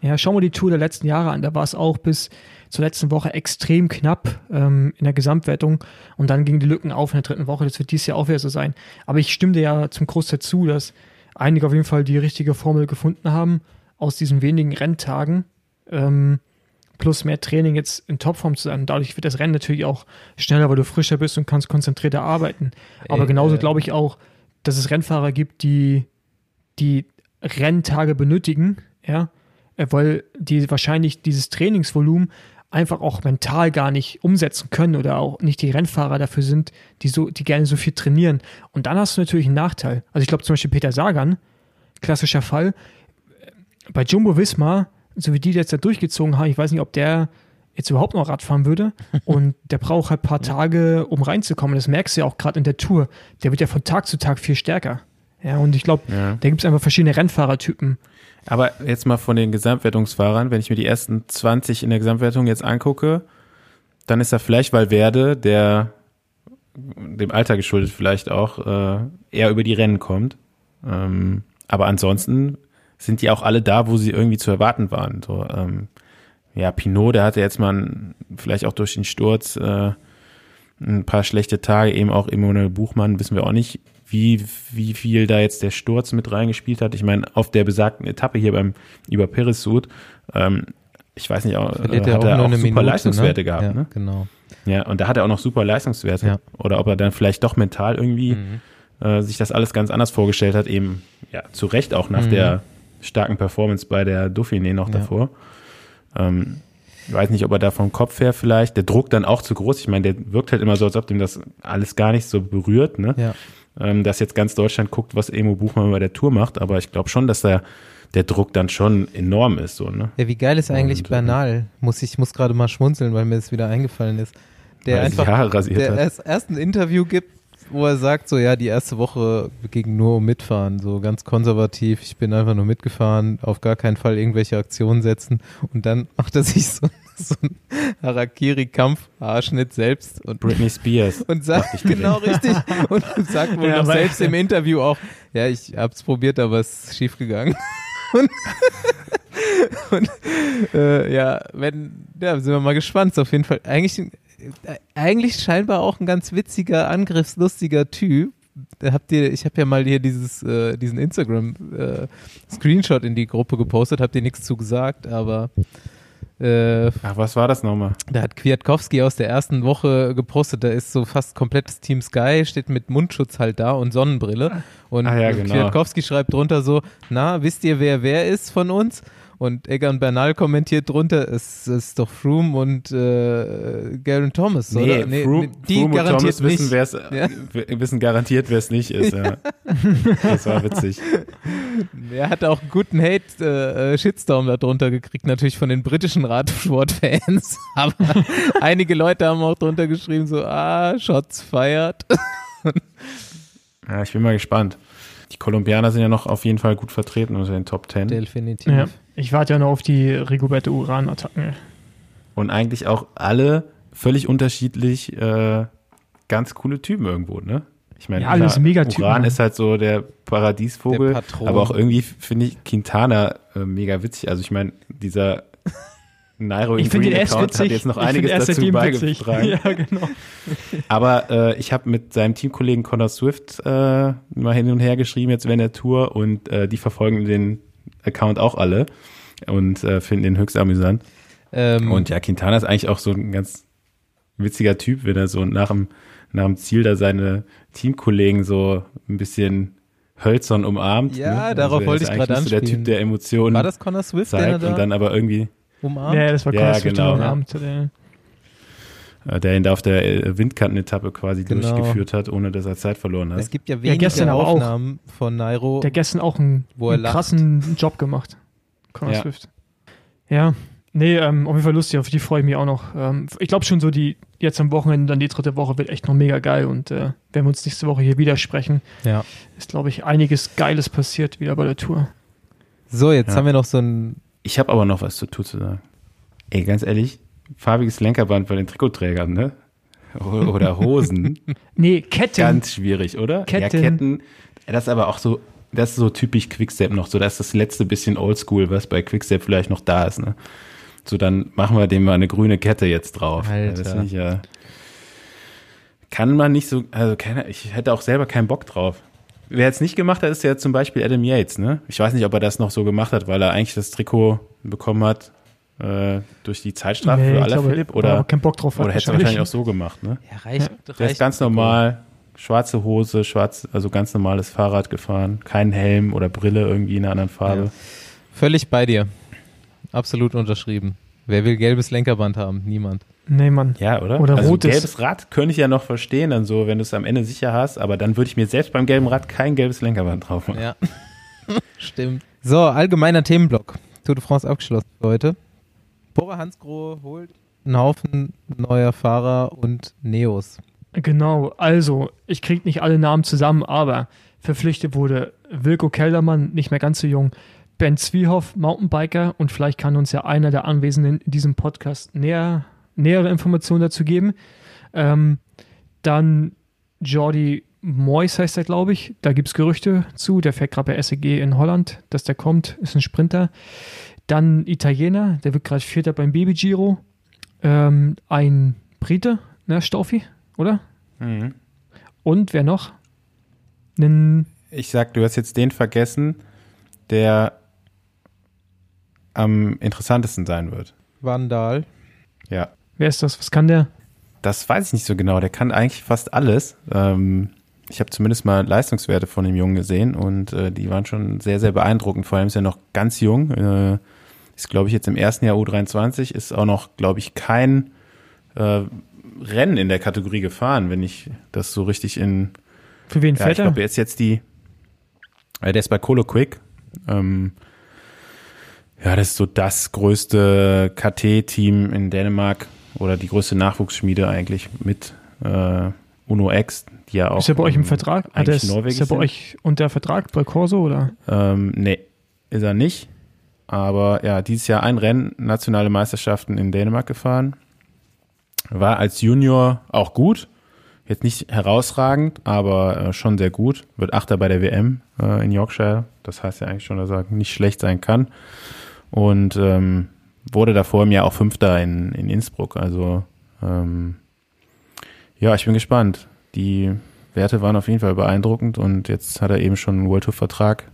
ja, schau mal die Tour der letzten Jahre an. Da war es auch bis zur letzten Woche extrem knapp ähm, in der Gesamtwertung und dann gingen die Lücken auf in der dritten Woche. Das wird dieses Jahr auch wieder so sein. Aber ich stimme dir ja zum Großteil zu, dass einige auf jeden Fall die richtige Formel gefunden haben, aus diesen wenigen Renntagen ähm, plus mehr Training jetzt in Topform zu sein. Dadurch wird das Rennen natürlich auch schneller, weil du frischer bist und kannst konzentrierter arbeiten. Aber äh, genauso glaube ich auch, dass es Rennfahrer gibt, die die Renntage benötigen, ja, äh, weil die wahrscheinlich dieses Trainingsvolumen einfach auch mental gar nicht umsetzen können oder auch nicht die Rennfahrer dafür sind, die so, die gerne so viel trainieren. Und dann hast du natürlich einen Nachteil. Also ich glaube zum Beispiel Peter Sagan, klassischer Fall, bei Jumbo Visma, so wie die jetzt da durchgezogen haben, ich weiß nicht, ob der jetzt überhaupt noch Rad fahren würde. Und der braucht halt ein paar Tage, um reinzukommen. Das merkst du ja auch gerade in der Tour. Der wird ja von Tag zu Tag viel stärker. Ja, und ich glaube, ja. da gibt es einfach verschiedene Rennfahrertypen. Aber jetzt mal von den Gesamtwertungsfahrern, wenn ich mir die ersten 20 in der Gesamtwertung jetzt angucke, dann ist da vielleicht Valverde, der dem Alter geschuldet vielleicht auch äh, eher über die Rennen kommt. Ähm, aber ansonsten sind die auch alle da, wo sie irgendwie zu erwarten waren. So, ähm, ja, Pinot, der hatte jetzt mal ein, vielleicht auch durch den Sturz äh, ein paar schlechte Tage, eben auch Emanuel Buchmann, wissen wir auch nicht, wie, wie viel da jetzt der Sturz mit reingespielt hat. Ich meine, auf der besagten Etappe hier beim über Perisud, ähm, ich weiß nicht, auch, äh, hat er auch, super Minute, Leistungswerte ne? gehabt. Ja, ne? genau. Ja, und da hat er auch noch super Leistungswerte. Ja. Oder ob er dann vielleicht doch mental irgendwie mhm. äh, sich das alles ganz anders vorgestellt hat, eben ja zu Recht auch nach mhm. der starken Performance bei der Dauphiné noch ja. davor. Ähm, ich weiß nicht, ob er da vom Kopf her vielleicht, der Druck dann auch zu groß. Ich meine, der wirkt halt immer so, als ob dem das alles gar nicht so berührt, ne? Ja. Ähm, dass jetzt ganz Deutschland guckt, was Emo Buchmann bei der Tour macht, aber ich glaube schon, dass da der Druck dann schon enorm ist, so, ne? Ja, wie geil ist eigentlich Und, äh, Bernal? Muss ich muss gerade mal schmunzeln, weil mir das wieder eingefallen ist. Der einfach der erst, erst ein Interview gibt wo er sagt, so ja, die erste Woche ging nur um mitfahren, so ganz konservativ, ich bin einfach nur mitgefahren, auf gar keinen Fall irgendwelche Aktionen setzen und dann macht er sich so, so einen Harakiri-Kampf-Haarschnitt selbst und Britney Spears und sagt genau richtig und sagt wohl ja, noch selbst im Interview auch, ja, ich hab's probiert, aber es ist schief gegangen. und, und äh, ja, wenn, ja, sind wir mal gespannt. Auf jeden Fall eigentlich eigentlich scheinbar auch ein ganz witziger, angriffslustiger Typ. Habt ihr, ich habe ja mal hier dieses, äh, diesen Instagram-Screenshot äh, in die Gruppe gepostet, habt ihr nichts zu gesagt, aber äh, Ach, was war das nochmal? Da hat Kwiatkowski aus der ersten Woche gepostet, da ist so fast komplettes Team Sky, steht mit Mundschutz halt da und Sonnenbrille. Und ah, ja, genau. Kwiatkowski schreibt drunter so, na, wisst ihr, wer wer ist von uns? Und Egan Bernal kommentiert drunter, es ist doch Froome und äh, Garen Thomas, nee, oder? Nee, Froome, die Froome garantiert und Thomas wissen, wer's, ja? wissen garantiert, wer es nicht ist. Ja. das war witzig. Er hat auch einen guten Hate-Shitstorm äh, darunter gekriegt, natürlich von den britischen Radsport-Fans. Aber einige Leute haben auch drunter geschrieben, so, ah, Shots feiert. ja, ich bin mal gespannt. Die Kolumbianer sind ja noch auf jeden Fall gut vertreten unter den Top Ten. Definitiv. Ja. Ich warte ja noch auf die Rigoberto Uran-Attacken. Und eigentlich auch alle völlig unterschiedlich äh, ganz coole Typen irgendwo, ne? Ich meine, ja, alles mega Uran ist halt so der Paradiesvogel, der aber auch irgendwie finde ich Quintana äh, mega witzig. Also ich meine, dieser Nairo ich Green Account hat jetzt noch einiges dazu beigetragen. Ja, genau. Aber äh, ich habe mit seinem Teamkollegen Connor Swift äh, mal hin und her geschrieben, jetzt während der Tour und äh, die verfolgen den Account auch alle und äh, finden den höchst amüsant. Ähm, und ja, Quintana ist eigentlich auch so ein ganz witziger Typ, wenn er so nach dem, nach dem Ziel da seine Teamkollegen so ein bisschen hölzern umarmt. Ja, ne? darauf also wollte ich gerade anspielen. So der Typ der Emotionen. War das Connor Swift, zeigt der da und dann aber irgendwie umarmt? Ja, das war Connor ja, Swift genau. umarmt. Ja. Äh, der ihn da auf der äh, Windkantenetappe quasi genau. durchgeführt hat, ohne dass er Zeit verloren hat. Es gibt ja wenige ja, Aufnahmen auch, von Nairo. Der gestern auch einen, einen krassen Job gemacht. Connor ja. Swift. Ja, nee, ähm, auf jeden Fall lustig, auf die freue ich mich auch noch. Ähm, ich glaube schon so, die jetzt am Wochenende, dann die dritte Woche wird echt noch mega geil und äh, wenn wir uns nächste Woche hier wieder sprechen, ja. ist, glaube ich, einiges Geiles passiert wieder bei der Tour. So, jetzt ja. haben wir noch so ein. Ich habe aber noch was zur Tour zu sagen. Ey, ganz ehrlich, farbiges Lenkerband bei den Trikotträgern, ne? Oder Hosen. nee, Ketten. Ganz schwierig, oder? Ketten. Ja, Ketten. Das ist aber auch so, das ist so typisch Quickstep noch, so das ist das letzte bisschen Oldschool, was bei Quickstep vielleicht noch da ist, ne? So, dann machen wir dem mal eine grüne Kette jetzt drauf. Alter. Das ich, ja, kann man nicht so, also keine, ich hätte auch selber keinen Bock drauf. Wer jetzt nicht gemacht hat, ist ja zum Beispiel Adam Yates, ne? Ich weiß nicht, ob er das noch so gemacht hat, weil er eigentlich das Trikot bekommen hat, äh, durch die Zeitstrafe nee, für Alaphilippe oder keinen Bock drauf oder hätte er wahrscheinlich auch so gemacht, ne? Ja, reicht. Ja. Der ist ganz normal, schwarze Hose, schwarz, also ganz normales Fahrrad gefahren, kein Helm oder Brille irgendwie in einer anderen Farbe. Ja. Völlig bei dir. Absolut unterschrieben. Wer will gelbes Lenkerband haben? Niemand. Nee, Mann. Ja, oder? Oder also rotes. gelbes Rad könnte ich ja noch verstehen, dann so, wenn du es am Ende sicher hast, aber dann würde ich mir selbst beim gelben Rad kein gelbes Lenkerband drauf machen. Ja. Stimmt. So, allgemeiner Themenblock. Tour de France abgeschlossen heute. Bora Hansgrohe holt einen Haufen neuer Fahrer und Neos. Genau, also ich kriege nicht alle Namen zusammen, aber verpflichtet wurde Wilko Keldermann, nicht mehr ganz so jung, Ben Zwiehoff, Mountainbiker und vielleicht kann uns ja einer der Anwesenden in diesem Podcast näher, nähere Informationen dazu geben. Ähm, dann Jordi Mois heißt er, glaube ich. Da gibt es Gerüchte zu. Der fährt gerade bei SEG in Holland, dass der kommt, ist ein Sprinter. Dann Italiener, der wird gerade Vierter beim Baby Giro. Ähm, ein Brite, ne, Stoffi? oder? Mhm. Und wer noch? Nen ich sag, du hast jetzt den vergessen, der am interessantesten sein wird. Vandal. Ja. Wer ist das? Was kann der? Das weiß ich nicht so genau. Der kann eigentlich fast alles. Ähm, ich habe zumindest mal Leistungswerte von dem Jungen gesehen und äh, die waren schon sehr, sehr beeindruckend. Vor allem ist er noch ganz jung. Äh, ist, glaube ich, jetzt im ersten Jahr U23, ist auch noch, glaube ich, kein äh, Rennen in der Kategorie gefahren, wenn ich das so richtig in. Für wen ja, fährt ich glaube, er ist jetzt die. Äh, der ist bei Colo Quick. Ähm, ja, das ist so das größte KT-Team in Dänemark oder die größte Nachwuchsschmiede eigentlich mit äh, Uno X, die ja auch. Ist er bei euch im Vertrag? Hat er ist, er bei euch unter Vertrag bei Corso oder? Ähm, nee, ist er nicht. Aber ja, dieses Jahr ein Rennen, nationale Meisterschaften in Dänemark gefahren. War als Junior auch gut. Jetzt nicht herausragend, aber äh, schon sehr gut. Wird Achter bei der WM äh, in Yorkshire. Das heißt ja eigentlich schon, dass er nicht schlecht sein kann. Und ähm, wurde davor im Jahr auch Fünfter in, in Innsbruck. Also ähm, ja, ich bin gespannt. Die Werte waren auf jeden Fall beeindruckend und jetzt hat er eben schon einen World Tour Vertrag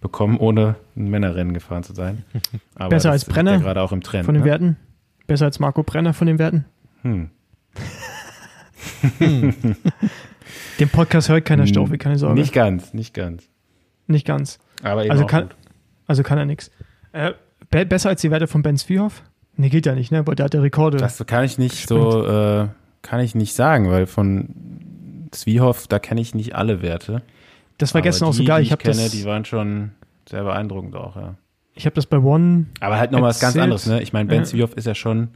bekommen, ohne ein Männerrennen gefahren zu sein. Aber Besser als Brenner? gerade auch im Trend. Von den ne? Werten? Besser als Marco Brenner von den Werten? Hm. hm. Den Podcast hört keiner Staufe, keine Sorge. Nicht ganz, nicht ganz. Nicht ganz. Aber eben also, kann, gut. also kann er nichts. Äh, be besser als die Werte von Ben Zwiehoff? Nee, geht ja nicht, ne? Aber der hat ja Rekorde. Das kann ich nicht so, äh, kann ich nicht sagen, weil von Zwiehoff, da kenne ich nicht alle Werte. Das war Aber gestern die, auch so geil. Ich, ich kenne, das, die waren schon sehr beeindruckend auch, ja. Ich habe das bei One. Aber halt nochmal was ganz anderes, ne? Ich meine, Ben ja. Zwiehoff ist ja schon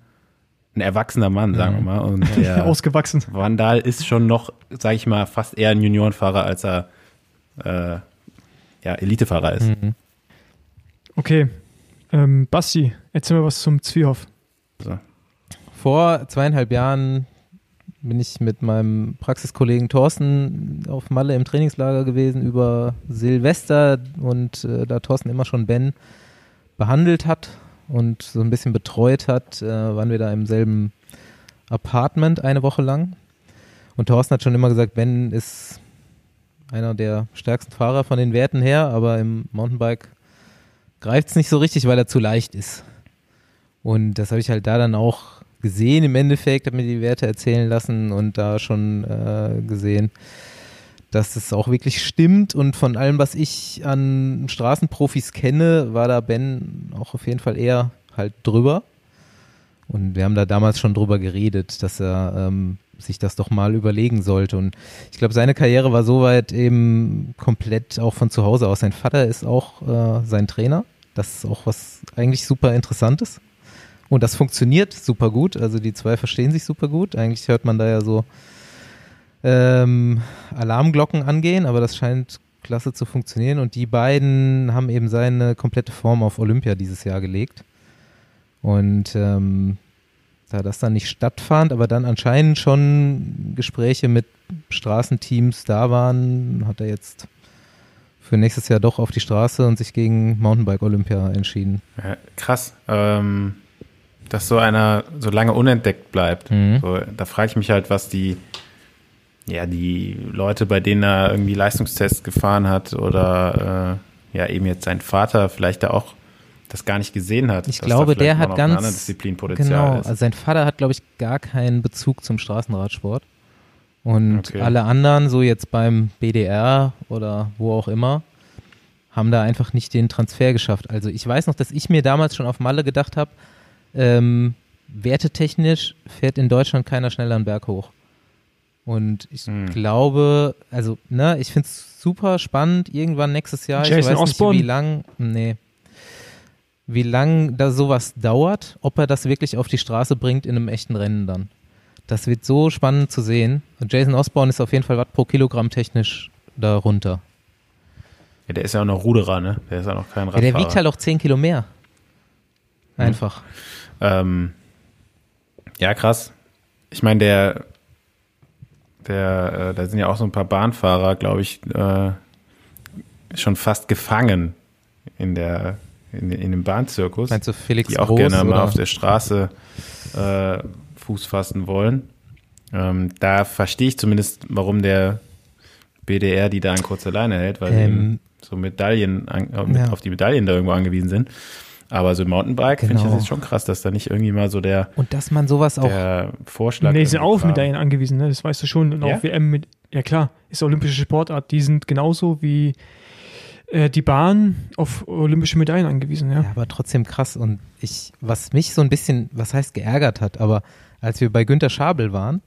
ein erwachsener Mann, sagen wir mal. Und der Ausgewachsen. Vandal ist schon noch, sage ich mal, fast eher ein Juniorenfahrer, als er äh, ja, Elitefahrer ist. Mhm. Okay. Ähm, Basti, erzähl mal was zum Zwiehoff. So. Vor zweieinhalb Jahren bin ich mit meinem Praxiskollegen Thorsten auf Malle im Trainingslager gewesen über Silvester und äh, da Thorsten immer schon Ben behandelt hat und so ein bisschen betreut hat, äh, waren wir da im selben Apartment eine Woche lang. Und Thorsten hat schon immer gesagt, Ben ist einer der stärksten Fahrer von den Werten her, aber im Mountainbike greift es nicht so richtig, weil er zu leicht ist. Und das habe ich halt da dann auch gesehen im Endeffekt, habe mir die Werte erzählen lassen und da schon äh, gesehen, dass es auch wirklich stimmt und von allem, was ich an Straßenprofis kenne, war da Ben auch auf jeden Fall eher halt drüber. Und wir haben da damals schon drüber geredet, dass er ähm, sich das doch mal überlegen sollte. Und ich glaube, seine Karriere war soweit eben komplett auch von zu Hause aus. Sein Vater ist auch äh, sein Trainer. Das ist auch was eigentlich super Interessantes. Und das funktioniert super gut. Also die zwei verstehen sich super gut. Eigentlich hört man da ja so ähm, Alarmglocken angehen, aber das scheint klasse zu funktionieren. Und die beiden haben eben seine komplette Form auf Olympia dieses Jahr gelegt. Und ähm, da das dann nicht stattfand, aber dann anscheinend schon Gespräche mit Straßenteams da waren, hat er jetzt für nächstes Jahr doch auf die Straße und sich gegen Mountainbike Olympia entschieden. Ja, krass. Ähm, dass so einer so lange unentdeckt bleibt. Mhm. So, da frage ich mich halt, was die, ja, die Leute, bei denen er irgendwie Leistungstests gefahren hat oder äh, ja, eben jetzt sein Vater vielleicht da auch das gar nicht gesehen hat. Ich glaube, der hat ganz genau. Ist. Also sein Vater hat, glaube ich, gar keinen Bezug zum Straßenradsport. Und okay. alle anderen, so jetzt beim BDR oder wo auch immer, haben da einfach nicht den Transfer geschafft. Also ich weiß noch, dass ich mir damals schon auf Malle gedacht habe, ähm, wertetechnisch fährt in Deutschland keiner schneller einen Berg hoch. Und ich hm. glaube, also, ne, ich finde es super spannend, irgendwann nächstes Jahr, Jason ich weiß Osborne. nicht, wie lang, nee, wie lang da sowas dauert, ob er das wirklich auf die Straße bringt in einem echten Rennen dann. Das wird so spannend zu sehen. Und Jason Osborne ist auf jeden Fall Watt pro Kilogramm technisch da runter. Ja, der ist ja auch noch Ruderer, ne? Der ist ja noch kein Radfahrer. Ja, der wiegt halt auch 10 Kilo mehr. Hm. Einfach. Hm. Ähm, ja, krass. Ich meine, der, der, äh, da sind ja auch so ein paar Bahnfahrer, glaube ich, äh, schon fast gefangen in der, in, in dem Bahnzirkus. Meinst du Felix Die auch Groß, gerne mal oder? auf der Straße äh, Fuß fassen wollen. Ähm, da verstehe ich zumindest, warum der BDR die da an kurzer Leine hält, weil ähm, sie so Medaillen an, äh, mit, ja. auf die Medaillen da irgendwo angewiesen sind. Aber so Mountainbike genau. finde ich das jetzt schon krass, dass da nicht irgendwie mal so der und dass man sowas auch der Vorschlag. Nee, sind auch Medaillen angewiesen, ne? Das weißt du schon. Und ja? auch WM mit, ja klar, ist olympische Sportart. Die sind genauso wie äh, die Bahn auf olympische Medaillen angewiesen, ja. ja. Aber trotzdem krass. Und ich, was mich so ein bisschen, was heißt geärgert hat, aber als wir bei Günter Schabel waren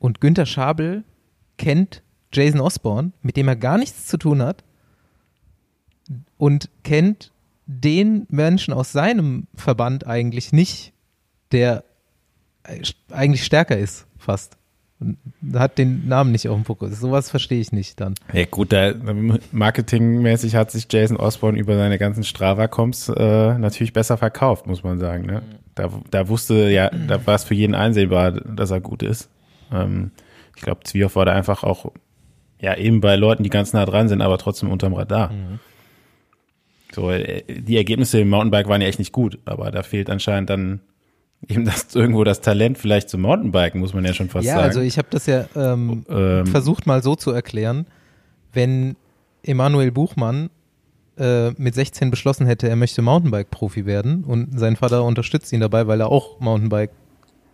und Günter Schabel kennt Jason Osborne, mit dem er gar nichts zu tun hat und kennt den Menschen aus seinem Verband eigentlich nicht, der eigentlich stärker ist, fast. Hat den Namen nicht auf dem Fokus. Sowas verstehe ich nicht dann. Ja gut, da, marketingmäßig hat sich Jason Osborne über seine ganzen Strava-Comps äh, natürlich besser verkauft, muss man sagen. Ne? Da, da wusste ja, da war es für jeden einsehbar, dass er gut ist. Ähm, ich glaube, Zwiehoff war da einfach auch ja eben bei Leuten, die ganz nah dran sind, aber trotzdem unterm Radar. Mhm. So, äh, die Ergebnisse im Mountainbike waren ja echt nicht gut, aber da fehlt anscheinend dann eben das irgendwo das Talent vielleicht zum Mountainbiken, muss man ja schon fast ja, sagen. Ja, also ich habe das ja ähm, ähm, versucht mal so zu erklären, wenn Emanuel Buchmann äh, mit 16 beschlossen hätte, er möchte Mountainbike-Profi werden und sein Vater unterstützt ihn dabei, weil er auch Mountainbike,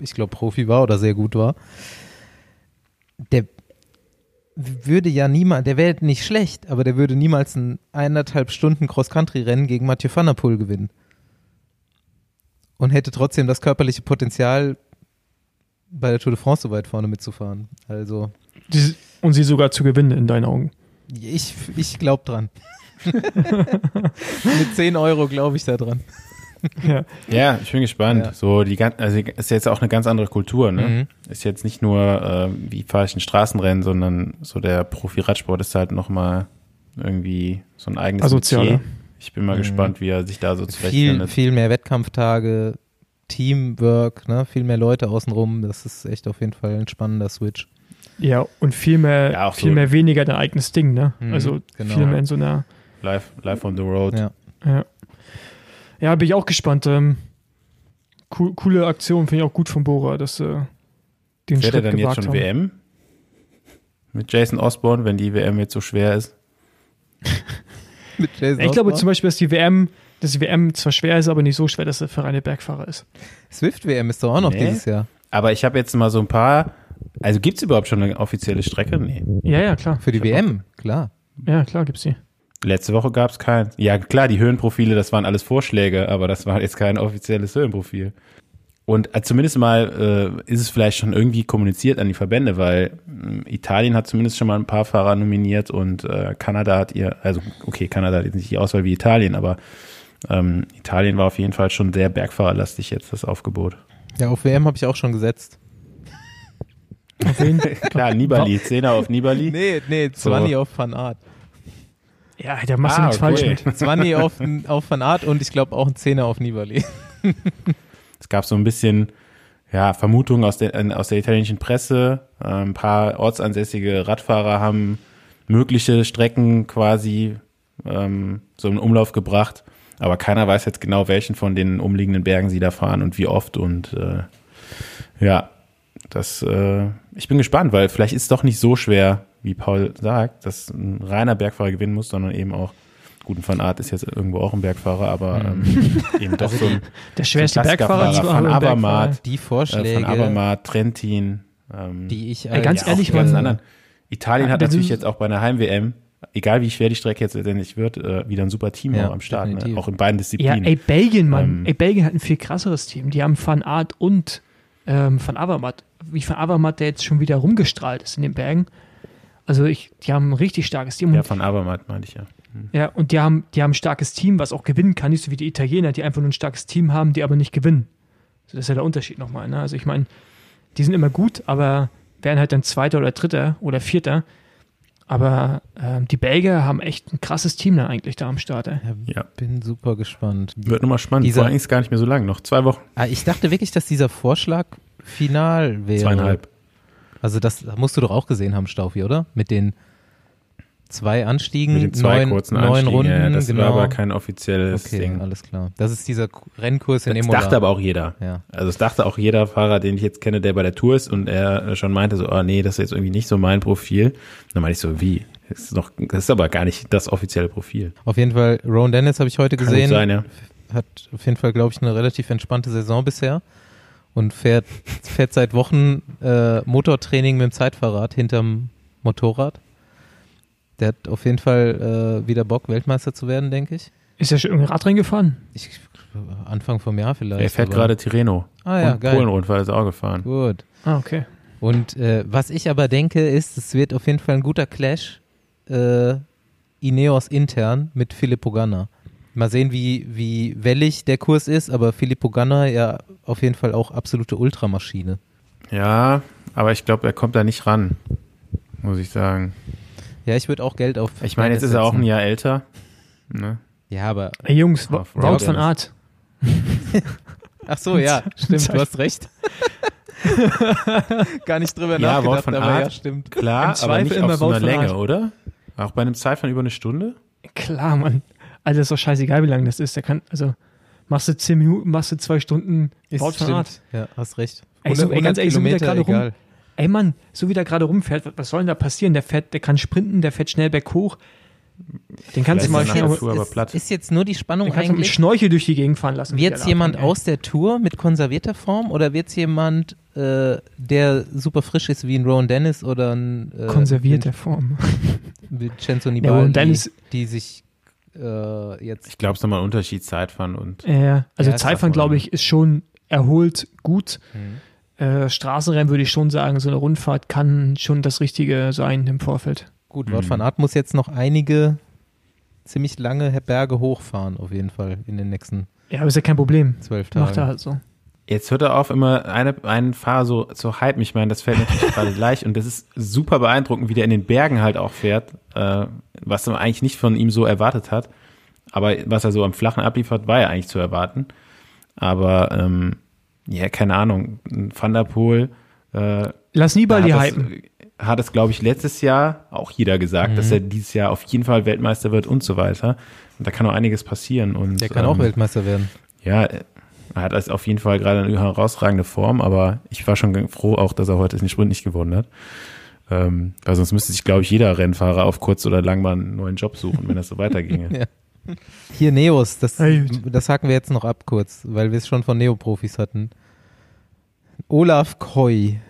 ich glaube, Profi war oder sehr gut war, der würde ja niemand, der wäre nicht schlecht, aber der würde niemals ein eineinhalb Stunden Cross-Country-Rennen gegen Mathieu van der Poel gewinnen. Und hätte trotzdem das körperliche Potenzial, bei der Tour de France so weit vorne mitzufahren. Also. Und sie sogar zu gewinnen, in deinen Augen. Ich, ich glaube dran. Mit 10 Euro glaube ich da dran. ja. ja, ich bin gespannt. Ja. So die also ist jetzt auch eine ganz andere Kultur, ne? Mhm. Ist jetzt nicht nur äh, wie fahre ich ein Straßenrennen, sondern so der Profi-Radsport ist halt nochmal irgendwie so ein eigenes Asoziale. Ich bin mal mhm. gespannt, wie er sich da so zurechtfindet. Viel, viel mehr Wettkampftage, Teamwork, ne? viel mehr Leute außenrum. Das ist echt auf jeden Fall ein spannender Switch. Ja, und viel mehr, ja, viel so mehr weniger dein eigenes Ding, ne? Mhm, also genau. viel mehr in so einer Live, live on the road. Ja. ja. Ja, bin ich auch gespannt. Ähm, co coole Aktion, finde ich auch gut von Bora, dass äh, den Fährt Schritt er dann jetzt schon haben. WM? Mit Jason Osborne, wenn die WM jetzt so schwer ist? Mit Jason ich glaube zum Beispiel, dass die WM, dass die WM zwar schwer ist, aber nicht so schwer, dass er für reine Bergfahrer ist. Swift-WM ist doch auch noch nee. dieses Jahr. Aber ich habe jetzt mal so ein paar. Also gibt es überhaupt schon eine offizielle Strecke? Nee. Ja, ja, klar. Für die WM, klar. Ja, klar gibt's die. Letzte Woche gab es keinen. Ja, klar, die Höhenprofile, das waren alles Vorschläge, aber das war jetzt kein offizielles Höhenprofil. Und äh, zumindest mal äh, ist es vielleicht schon irgendwie kommuniziert an die Verbände, weil äh, Italien hat zumindest schon mal ein paar Fahrer nominiert und äh, Kanada hat ihr, also okay, Kanada hat jetzt nicht die Auswahl wie Italien, aber ähm, Italien war auf jeden Fall schon sehr bergfahrerlastig jetzt, das Aufgebot. Ja, auf WM habe ich auch schon gesetzt. Auf wen? Klar, Nibali, Zehner auf Nibali. Nee, nee, 20 so. auf Van Art. Ja, da machst ah, du nichts okay. falsch mit. 20 auf, auf Van Art und ich glaube auch ein Zehner auf Nibali. es gab so ein bisschen ja, Vermutungen aus der, aus der italienischen Presse. Äh, ein paar ortsansässige Radfahrer haben mögliche Strecken quasi ähm, so in Umlauf gebracht. Aber keiner weiß jetzt genau, welchen von den umliegenden Bergen sie da fahren und wie oft. Und äh, ja, das, äh, ich bin gespannt, weil vielleicht ist es doch nicht so schwer, wie Paul sagt, dass ein reiner Bergfahrer gewinnen muss, sondern eben auch Guten Van Art ist jetzt irgendwo auch ein Bergfahrer, aber mhm. ähm, eben doch so ein der schwerste so Bergfahrer, Bergfahrer von Abermatt, die Vorschläge äh, von Abermatt, Trentin, ähm, die ich äh, ganz ja, ehrlich ganz anderen. Italien ja, hat natürlich jetzt auch bei einer Heim WM egal wie schwer die Strecke jetzt letztendlich wird, äh, wieder ein super Team ja, am Start, ne? auch in beiden Disziplinen. Ja, ey, Belgien, Mann. Ähm, ey, Belgien hat ein viel krasseres Team. Die haben Van Art und ähm, Van Avermaet. Wie Van Avermaet, der jetzt schon wieder rumgestrahlt ist in den Bergen. Also ich, die haben ein richtig starkes Team. Ja, von Abermatt meinte ich ja. Ja, und die haben, die haben ein starkes Team, was auch gewinnen kann, nicht so wie die Italiener, die einfach nur ein starkes Team haben, die aber nicht gewinnen. Also das ist ja der Unterschied nochmal. Ne? Also ich meine, die sind immer gut, aber werden halt dann Zweiter oder Dritter oder Vierter. Aber ähm, die Belgier haben echt ein krasses Team dann eigentlich da am Start. Ey. Ja, bin super gespannt. Wird nochmal spannend. Dieser, Vor allem ist gar nicht mehr so lang, noch zwei Wochen. Ah, ich dachte wirklich, dass dieser Vorschlag final wäre. Zweieinhalb. Also das musst du doch auch gesehen haben, Staufi, oder? Mit den zwei Anstiegen, Mit den zwei neun, kurzen neun Anstiegen, Runden. ja, das genau. war aber kein offizielles okay, Ding. alles klar. Das ist dieser Rennkurs in Das Imola. dachte aber auch jeder. Ja. Also es dachte auch jeder Fahrer, den ich jetzt kenne, der bei der Tour ist und er schon meinte so, oh nee, das ist jetzt irgendwie nicht so mein Profil. Dann meinte ich so, wie? Das ist, doch, das ist aber gar nicht das offizielle Profil. Auf jeden Fall, Rowan Dennis habe ich heute Kann gesehen. sein, ja. Hat auf jeden Fall, glaube ich, eine relativ entspannte Saison bisher und fährt, fährt seit Wochen äh, Motortraining mit dem Zeitfahrrad hinterm Motorrad. Der hat auf jeden Fall äh, wieder Bock, Weltmeister zu werden, denke ich. Ist er schon irgendwie Radrennen gefahren? ich. Anfang vom Jahr vielleicht. Er fährt aber- gerade Tirreno. Ah ja, und geil. Polenrundfahrt ist auch gefahren. Gut. Ah, okay. Und äh, was ich aber denke, ist, es wird auf jeden Fall ein guter Clash äh, Ineos intern mit Filippo Ganna. Mal sehen, wie, wie wellig der Kurs ist, aber Filippo Ganna ja auf jeden Fall auch absolute Ultramaschine. Ja, aber ich glaube, er kommt da nicht ran, muss ich sagen. Ja, ich würde auch Geld auf. Ich meine, jetzt ist er auch ein Jahr älter. Ne? Ja, aber. Ey, Jungs, Wout Dennis. Art. Ach so, ja, stimmt, du hast recht. Gar nicht drüber Ja, Wout nachgedacht, van aber ja, Aert. stimmt. Klar, Im aber nicht immer auf so Wout einer Länge, oder? Auch bei einem Zeit von über eine Stunde? Klar, Mann. Also ist doch scheißegal, wie lang das ist. Der kann, also machst du zehn Minuten, machst du zwei Stunden Ist, Wout stimmt. Art. Ja, hast recht. Ey, so, ey, ganz ehrlich, so der gerade rum, egal. Ey Mann, so wie der gerade rumfährt, was- soll denn da passieren? Der fährt, der kann sprinten, der fährt schnell berghoch. Den kannst du Vielleicht mal ist nach schnell, der Tour aber ist, platt. ist jetzt nur die Spannung den du eigentlich. Schnorchel durch die Gegend fahren lassen. Wird jemand aus der Tour mit konservierter Form oder wird es jemand, äh, der super frisch ist wie ein Rowan Dennis oder ein äh, konservierter Form. Vincenzo Ja, Nibali, und Dennis- die sich äh, jetzt Ich glaube, es ist nochmal ein Unterschied, Zeitfahren und Ja, also Ja, Zeitfahren, glaube ich, ist schon erholt gut. Mhm. Äh, Straßenrennen würde ich schon sagen, so eine Rundfahrt kann schon das Richtige sein im Vorfeld. gut. Mhm. Wout van Aert muss jetzt noch einige ziemlich lange Berge hochfahren auf jeden Fall in den nächsten Ja, aber ist ja kein Problem. zwölf Tagen. Macht er halt so. Jetzt hört er auf, immer eine, einen Fahrer so zu hypen. Ich meine, das fällt natürlich gerade gleich und das ist super beeindruckend, wie der in den Bergen halt auch fährt, äh, was man eigentlich nicht von ihm so erwartet hat. Aber was er so am Flachen abliefert, war ja eigentlich zu erwarten. Aber ähm, ja, keine Ahnung, ein Van der Poel äh, Lass Nibali hat hypen. hat es, glaube ich, letztes Jahr auch jeder gesagt, dass er dieses Jahr auf jeden Fall Weltmeister wird und so weiter. Und da kann auch einiges passieren. Und, Der kann auch ähm, Weltmeister werden. ja, er hat also auf jeden Fall gerade eine herausragende Form, aber ich war schon froh auch, dass er heute den Sprint nicht gewonnen hat. Ähm, weil sonst müsste sich, glaube ich, jeder Rennfahrer auf kurz oder lang mal einen neuen Job suchen, wenn das so weiterginge. Ja. Hier Neos, das, das haken wir jetzt noch ab kurz, weil wir es schon von Neoprofis hatten. Olaf Koy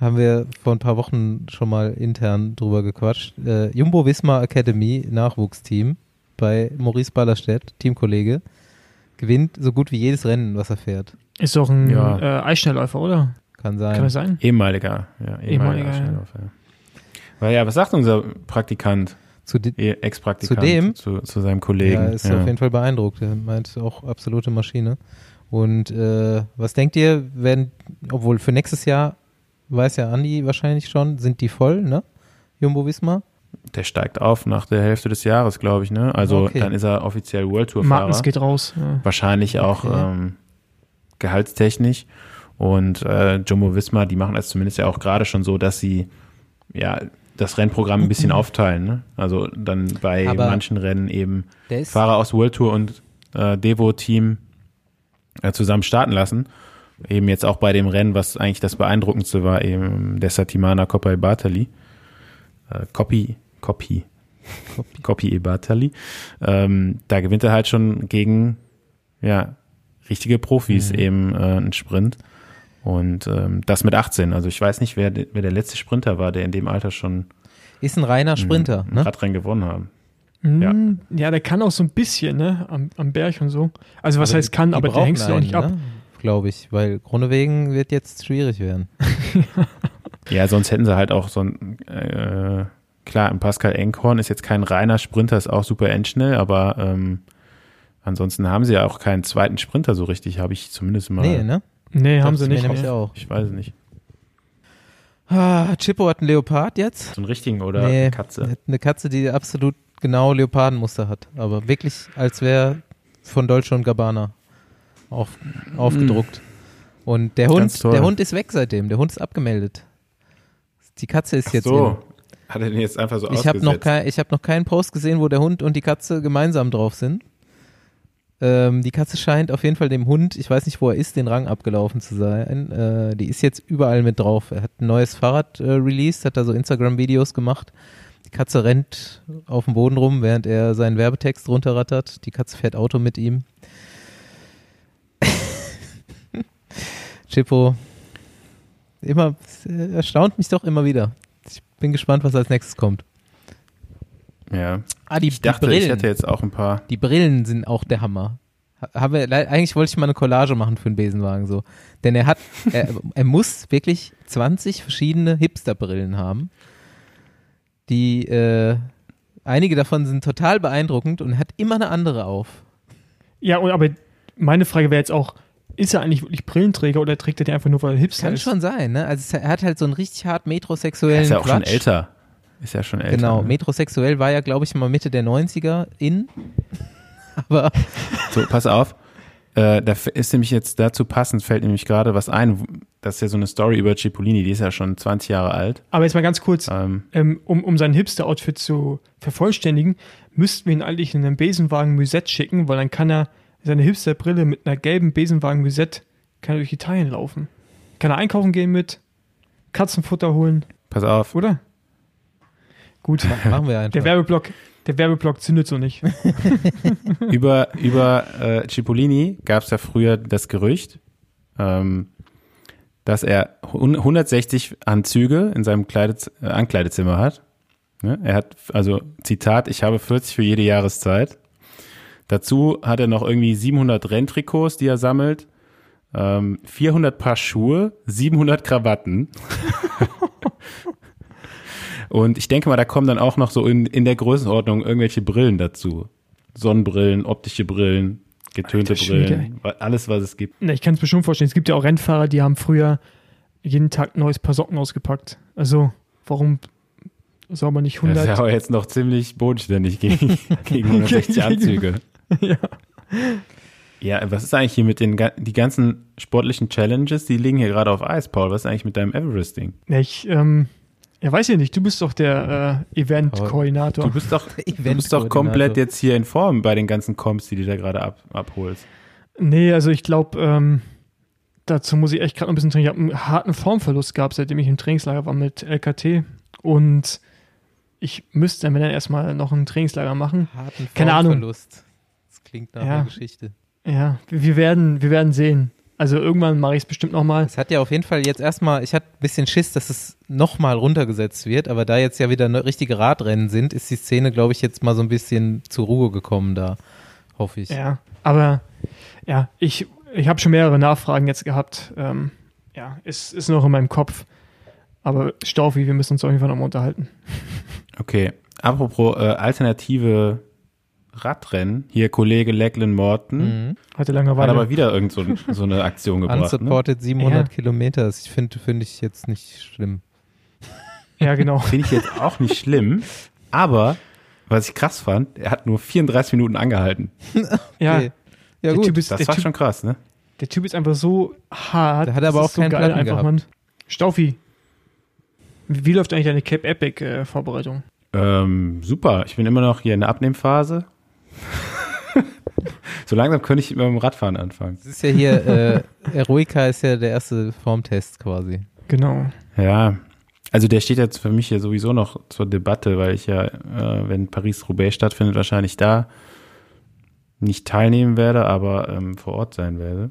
haben wir vor ein paar Wochen schon mal intern drüber gequatscht. Äh, Jumbo Visma Academy Nachwuchsteam bei Maurice Ballerstedt, Teamkollege, gewinnt so gut wie jedes Rennen, was er fährt. Ist doch ein Ja. äh, Eisschnellläufer, oder? Kann Kann sein. das sein? Ehemaliger, ja, ehemaliger, Ehemaliger, ja. Schnellläufer, ja. Weil ja, was sagt unser Praktikant, Zu Ex-Praktikant Zu dem? zu, zu seinem Kollegen? Ja, ist auf jeden Fall beeindruckt. Er meint auch absolute Maschine. Und äh, was denkt ihr, wenn, obwohl für nächstes Jahr weiß ja Andi wahrscheinlich schon, sind die voll, ne? Jumbo Visma? Der steigt auf nach der Hälfte des Jahres, glaube ich, ne? Also Okay. dann ist er offiziell World Tour Fahrer. Martens geht raus. Ja. wahrscheinlich auch Okay. ähm, gehaltstechnisch. Und äh, Jumbo Visma, die machen es zumindest ja auch gerade schon so, dass sie ja das Rennprogramm ein bisschen aufteilen. Ne? Also dann bei Aber manchen Rennen eben Fahrer aus World Tour und äh, Devo-Team äh, zusammen starten lassen. Eben jetzt auch bei dem Rennen, was eigentlich das Beeindruckendste war, eben der Satimana Coppa e Bartali. Äh, Coppi, Coppi, Coppi e Bartali. Ähm, da gewinnt er halt schon gegen, ja, richtige Profis Mhm. eben äh, einen Sprint. Und ähm, das mit 18. Also ich weiß nicht, wer, wer der letzte Sprinter war, der in dem Alter schon ist ein reiner Sprinter, ein ne? Radrennen gewonnen haben. Hm, ja, der kann auch so ein bisschen, ne? Am, am Berg und so. Also was Aber heißt kann, die aber der hängst du auch nicht ab. Ne? Glaube ich, weil Grunewegen wird jetzt schwierig werden. Ja, sonst hätten sie halt auch so ein, äh, klar, ein Pascal Enkhorn ist jetzt kein reiner Sprinter, ist auch super endschnell, aber ähm, ansonsten haben sie ja auch keinen zweiten Sprinter so richtig, habe ich zumindest mal. Nee, ne? Nee, haben sie nicht. nämlich auch. Ich weiß es nicht. Ah, Chippo hat einen Leopard jetzt. So einen richtigen oder nee, eine Katze. Eine Katze, die absolut genau Leopardenmuster hat. Aber wirklich, als wäre von Dolce und Gabbana auf, aufgedruckt. Und der Hund, der Hund ist weg seitdem. Der Hund ist abgemeldet. Die Katze ist Ach jetzt so. Hat er den jetzt einfach so ich habe noch, kein, ich hab noch keinen Post gesehen, wo der Hund und die Katze gemeinsam drauf sind. Ähm, die Katze scheint auf jeden Fall dem Hund, ich weiß nicht, wo er ist, den Rang abgelaufen zu sein. Äh, die ist jetzt überall mit drauf. Er hat ein neues Fahrrad äh, released, hat da so Instagram-Videos gemacht. Die Katze rennt auf dem Boden rum, während er seinen Werbetext runterrattert. Die Katze fährt Auto mit ihm. Chippo, immer, erstaunt mich doch immer wieder. Ich bin gespannt, was als nächstes kommt. Ja. Ah, die, ich dachte, die ich hätte jetzt auch ein paar. Die Brillen sind auch der Hammer. Habe, eigentlich wollte ich mal eine Collage machen für einen Besenwagen so. Denn er hat, er, er muss wirklich 20 verschiedene Hipster-Brillen haben. Die, äh, einige davon sind total beeindruckend und er hat immer eine andere auf. Ja, und aber meine Frage wäre jetzt auch, ist er eigentlich wirklich Brillenträger oder trägt er die einfach nur, weil er Hipster Kann ist? Kann schon sein, ne? Also er hat halt so einen richtig hart metrosexuellen Er ist ja auch Quatsch. schon älter. Ist ja schon älter. Genau, ne? metrosexuell war ja, glaube ich, mal Mitte der 90er in. Aber. So, pass auf. Äh, da ist nämlich jetzt dazu passend, fällt nämlich gerade was ein. Das ist ja so eine Story über Cipollini, die ist ja schon 20 Jahre alt. Aber jetzt mal ganz kurz, ähm, ähm, um, um sein Hipster-Outfit zu vervollständigen, müssten wir ihn eigentlich in einen Besenwagen Musette schicken, weil dann kann er seine Hipster-Brille mit einer gelben Besenwagen Musette kann er durch Italien laufen. Kann er einkaufen gehen mit, Katzenfutter holen. Pass auf. Oder? Gut, machen wir einfach. Der Werbeblock, der Werbeblock zündet so nicht. über über äh, Cipollini gab es ja früher das Gerücht, ähm, dass er 160 Anzüge in seinem Kleidet, äh, Ankleidezimmer hat. Ja, er hat, also Zitat, ich habe 40 für jede Jahreszeit. Dazu hat er noch irgendwie 700 Renntrikots, die er sammelt, ähm, 400 Paar Schuhe, 700 Krawatten. Und ich denke mal, da kommen dann auch noch so in, in der Größenordnung irgendwelche Brillen dazu. Sonnenbrillen, optische Brillen, getönte Alter, Brillen, alles, was es gibt. Na, ich kann es mir schon vorstellen. Es gibt ja auch Rennfahrer, die haben früher jeden Tag ein neues Paar Socken ausgepackt. Also, warum soll man nicht 100? Das ist ja aber jetzt noch ziemlich bodenständig gegen, gegen 160 Anzüge. ja. Ja, was ist eigentlich hier mit den die ganzen sportlichen Challenges? Die liegen hier gerade auf Eis, Paul. Was ist eigentlich mit deinem Everesting? Ich, ähm, ja, weiß ich nicht. Du bist doch der äh, Event-Koordinator. Du bist doch, du bist doch komplett jetzt hier in Form bei den ganzen Comps, die du da gerade ab, abholst. Nee, also ich glaube, ähm, dazu muss ich echt gerade ein bisschen trainieren. Ich habe einen harten Formverlust gehabt, seitdem ich im Trainingslager war mit LKT. Und ich müsste dann, wenn dann erstmal noch ein Trainingslager machen. Harten Keine Ahnung. Das klingt nach ja, einer Geschichte. Ja, wir werden, wir werden sehen. Also irgendwann mache ich es bestimmt nochmal. Es hat ja auf jeden Fall jetzt erstmal, ich hatte ein bisschen Schiss, dass es nochmal runtergesetzt wird, aber da jetzt ja wieder ne, richtige Radrennen sind, ist die Szene, glaube ich, jetzt mal so ein bisschen zur Ruhe gekommen da, hoffe ich. Ja, aber ja, ich, ich habe schon mehrere Nachfragen jetzt gehabt. Ähm, ja, ist, ist noch in meinem Kopf. Aber Staufi, wir müssen uns auf jeden Fall nochmal unterhalten. Okay, apropos äh, alternative Radrennen. Hier Kollege Lachlan Morton. Mhm. Hatte Langeweile. Hat aber wieder irgend so, so eine Aktion gebracht. Unsupported ne? 700 ja. Kilometer. Ich finde finde ich jetzt nicht schlimm. Ja, genau. finde ich jetzt auch nicht schlimm. Aber, was ich krass fand, er hat nur 34 Minuten angehalten. okay. Ja. Ja, gut. Ist, das war typ, schon krass, ne? Der Typ ist einfach so hart. Der hat aber auch keinen so Platten einfach, Mann. Staufi, wie, wie läuft eigentlich deine Cape Epic äh, Vorbereitung? Ähm, super. Ich bin immer noch hier in der Abnehmphase. so langsam könnte ich mit dem Radfahren anfangen. Das ist ja hier, äh, Eroica ist ja der erste Formtest quasi. Genau. Ja, also der steht jetzt für mich hier sowieso noch zur Debatte, weil ich ja, äh, wenn Paris-Roubaix stattfindet, wahrscheinlich da nicht teilnehmen werde, aber ähm, vor Ort sein werde.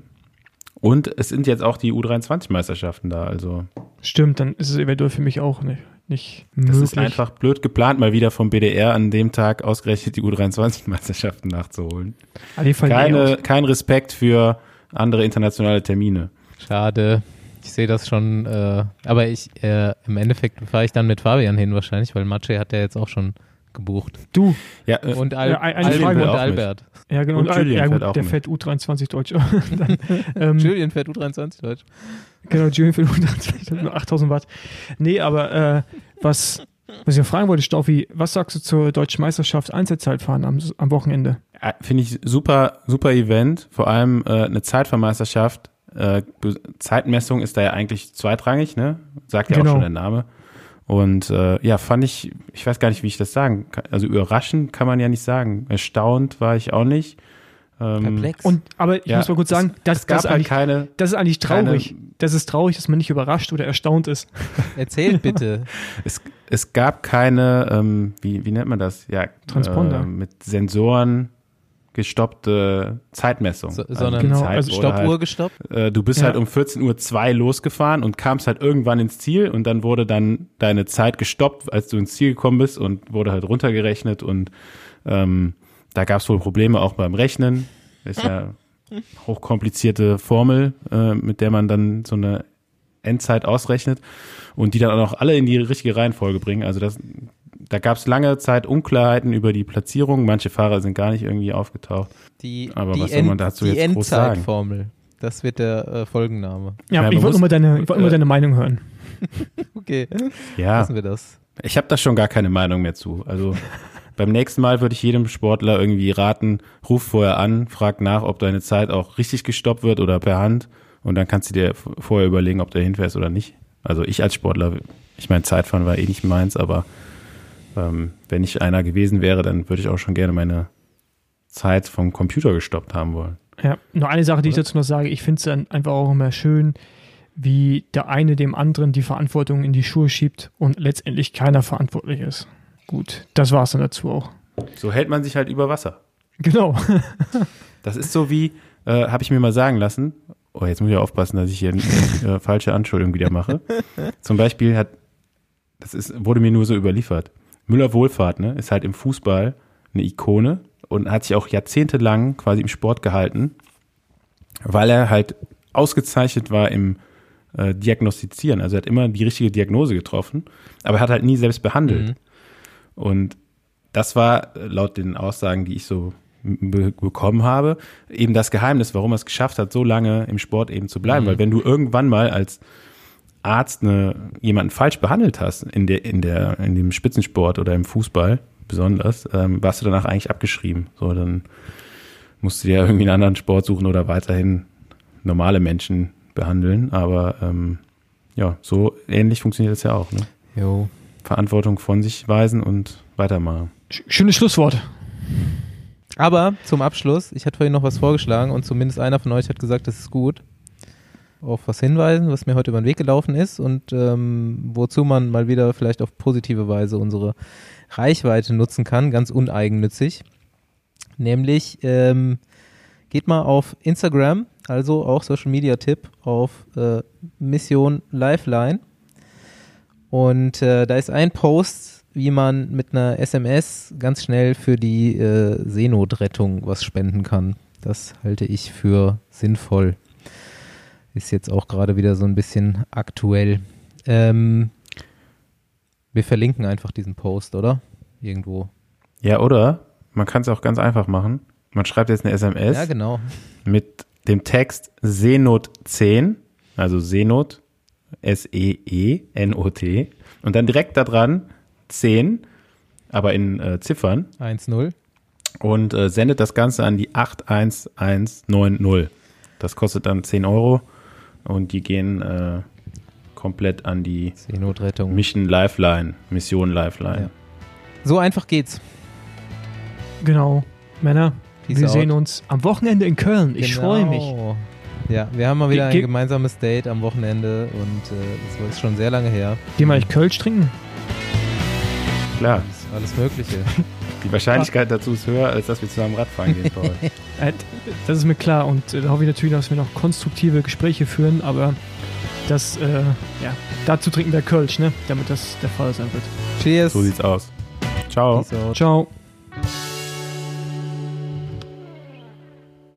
Und es sind jetzt auch die U23-Meisterschaften da, also. Stimmt, dann ist es eventuell für mich auch nicht nicht möglich. Das ist einfach blöd geplant, mal wieder vom BDR an dem Tag ausgerechnet die U23-Meisterschaften nachzuholen. Keine, kein Respekt für andere internationale Termine. Schade. Ich sehe das schon, äh, aber ich, äh, im Endeffekt fahre ich dann mit Fabian hin wahrscheinlich, weil Maciej hat ja jetzt auch schon gebucht. Du. Ja, äh, und, Al ja, eine Frage und Albert. Mit. Ja, genau. Und, und Julian ja, gut, fährt auch der mit. fährt U23 Deutsch. dann, ähm, Julian fährt U23 Deutsch. Genau, Julian für 100, nur 8000 Watt. Nee, aber äh, was, was ich fragen wollte, Staufi, was sagst du zur deutschen Meisterschaft Einzelzeitfahren am, am Wochenende? Ja, Finde ich super, super Event. Vor allem äh, eine Zeitfahrmeisterschaft. Äh, Zeitmessung ist da ja eigentlich zweitrangig, ne? Sagt ja genau. auch schon der Name. Und äh, ja, fand ich, ich weiß gar nicht, wie ich das sagen kann. Also überraschend kann man ja nicht sagen. Erstaunt war ich auch nicht. Ähm, Perplex. Und, aber ich ja, muss mal kurz sagen, es, das, es gab das, ist halt keine, das ist eigentlich traurig. Keine, das ist traurig, dass man nicht überrascht oder erstaunt ist. Erzählt bitte. es, es gab keine, ähm, wie, wie nennt man das? Ja, Transponder. Äh, mit Sensoren gestoppte Zeitmessung. So, sondern genau, Zeit also Stoppuhr halt, gestoppt? Äh, du bist ja. halt um 14.02 Uhr losgefahren und kamst halt irgendwann ins Ziel und dann wurde dann deine Zeit gestoppt, als du ins Ziel gekommen bist und wurde halt runtergerechnet und ähm, da gab es wohl Probleme auch beim Rechnen. Ist ja hochkomplizierte Formel, äh, mit der man dann so eine Endzeit ausrechnet und die dann auch alle in die richtige Reihenfolge bringen. Also das da gab es lange Zeit Unklarheiten über die Platzierung. Manche Fahrer sind gar nicht irgendwie aufgetaucht. Die, Aber die was soll man dazu die jetzt groß sagen? Endzeitformel. Das wird der äh, Folgenname. Ja, ja ich wollte immer deine, ich wollt äh, deine Meinung hören. okay. Ja. Lassen wir das. Ich habe da schon gar keine Meinung mehr zu. Also beim nächsten Mal würde ich jedem Sportler irgendwie raten, ruf vorher an, frag nach, ob deine Zeit auch richtig gestoppt wird oder per Hand. Und dann kannst du dir vorher überlegen, ob du hinfährst oder nicht. Also ich als Sportler, ich meine, Zeitfahren war eh nicht meins, aber ähm, wenn ich einer gewesen wäre, dann würde ich auch schon gerne meine Zeit vom Computer gestoppt haben wollen. Ja, nur eine Sache, die ich dazu noch sage, ich finde es dann einfach auch immer schön, wie der eine dem anderen die Verantwortung in die Schuhe schiebt und letztendlich keiner verantwortlich ist. Gut, das war es dann dazu auch. So hält man sich halt über Wasser. Genau. das ist so wie, äh, habe ich mir mal sagen lassen, oh, jetzt muss ich aufpassen, dass ich hier nicht äh, falsche Anschuldigungen wieder mache. Zum Beispiel hat, das ist, wurde mir nur so überliefert. Müller Wohlfahrt, ne, ist halt im Fußball eine Ikone und hat sich auch jahrzehntelang quasi im Sport gehalten, weil er halt ausgezeichnet war im äh, Diagnostizieren. Also er hat immer die richtige Diagnose getroffen, aber er hat halt nie selbst behandelt. Mhm. Und das war äh, laut den Aussagen, die ich so be bekommen habe, eben das Geheimnis, warum er es geschafft hat, so lange im Sport eben zu bleiben. Mhm. Weil wenn du irgendwann mal als Arzt eine, jemanden falsch behandelt hast in der, in der, in dem Spitzensport oder im Fußball besonders, ähm, warst du danach eigentlich abgeschrieben. So, dann musst du dir irgendwie einen anderen Sport suchen oder weiterhin normale Menschen behandeln. Aber ähm, ja, so ähnlich funktioniert das ja auch. Ne? Jo. Verantwortung von sich weisen und weitermachen. Schönes Schlusswort. Aber zum Abschluss, ich hatte vorhin noch was vorgeschlagen und zumindest einer von euch hat gesagt, das ist gut auf was hinweisen, was mir heute über den Weg gelaufen ist und ähm, wozu man mal wieder vielleicht auf positive Weise unsere Reichweite nutzen kann, ganz uneigennützig. Nämlich ähm, geht mal auf Instagram, also auch Social Media Tipp auf äh, Mission Lifeline. Und äh, da ist ein Post, wie man mit einer SMS ganz schnell für die äh, Seenotrettung was spenden kann. Das halte ich für sinnvoll. Ist jetzt auch gerade wieder so ein bisschen aktuell. Ähm, wir verlinken einfach diesen Post, oder? Irgendwo. Ja, oder? Man kann es auch ganz einfach machen. Man schreibt jetzt eine SMS. Ja, genau. Mit dem Text Seenot 10, also Seenot, S-E-E-N-O-T. Und dann direkt da dran 10, aber in äh, Ziffern. 1-0. Und äh, sendet das Ganze an die 81190. Das kostet dann 10 Euro und die gehen äh, komplett an die Seenotrettung. Mission Lifeline, Mission Lifeline. Ja. So einfach geht's. Genau. Männer, Peace wir out. sehen uns am Wochenende in Köln. Ich genau. freue mich. Ja, wir haben mal wieder ein gemeinsames Date am Wochenende und äh, das ist schon sehr lange her. Gehen wir eigentlich Kölsch trinken? Klar. Alles Mögliche. Die Wahrscheinlichkeit dazu ist höher, als dass wir zusammen Radfahren gehen, Paul. Äh, das ist mir klar und äh, da hoffe ich natürlich, dass wir noch konstruktive Gespräche führen, aber das, äh, ja, dazu trinken wir Kölsch, ne? Damit das der Fall sein wird. Cheers. So sieht's aus. Ciao. Ciao.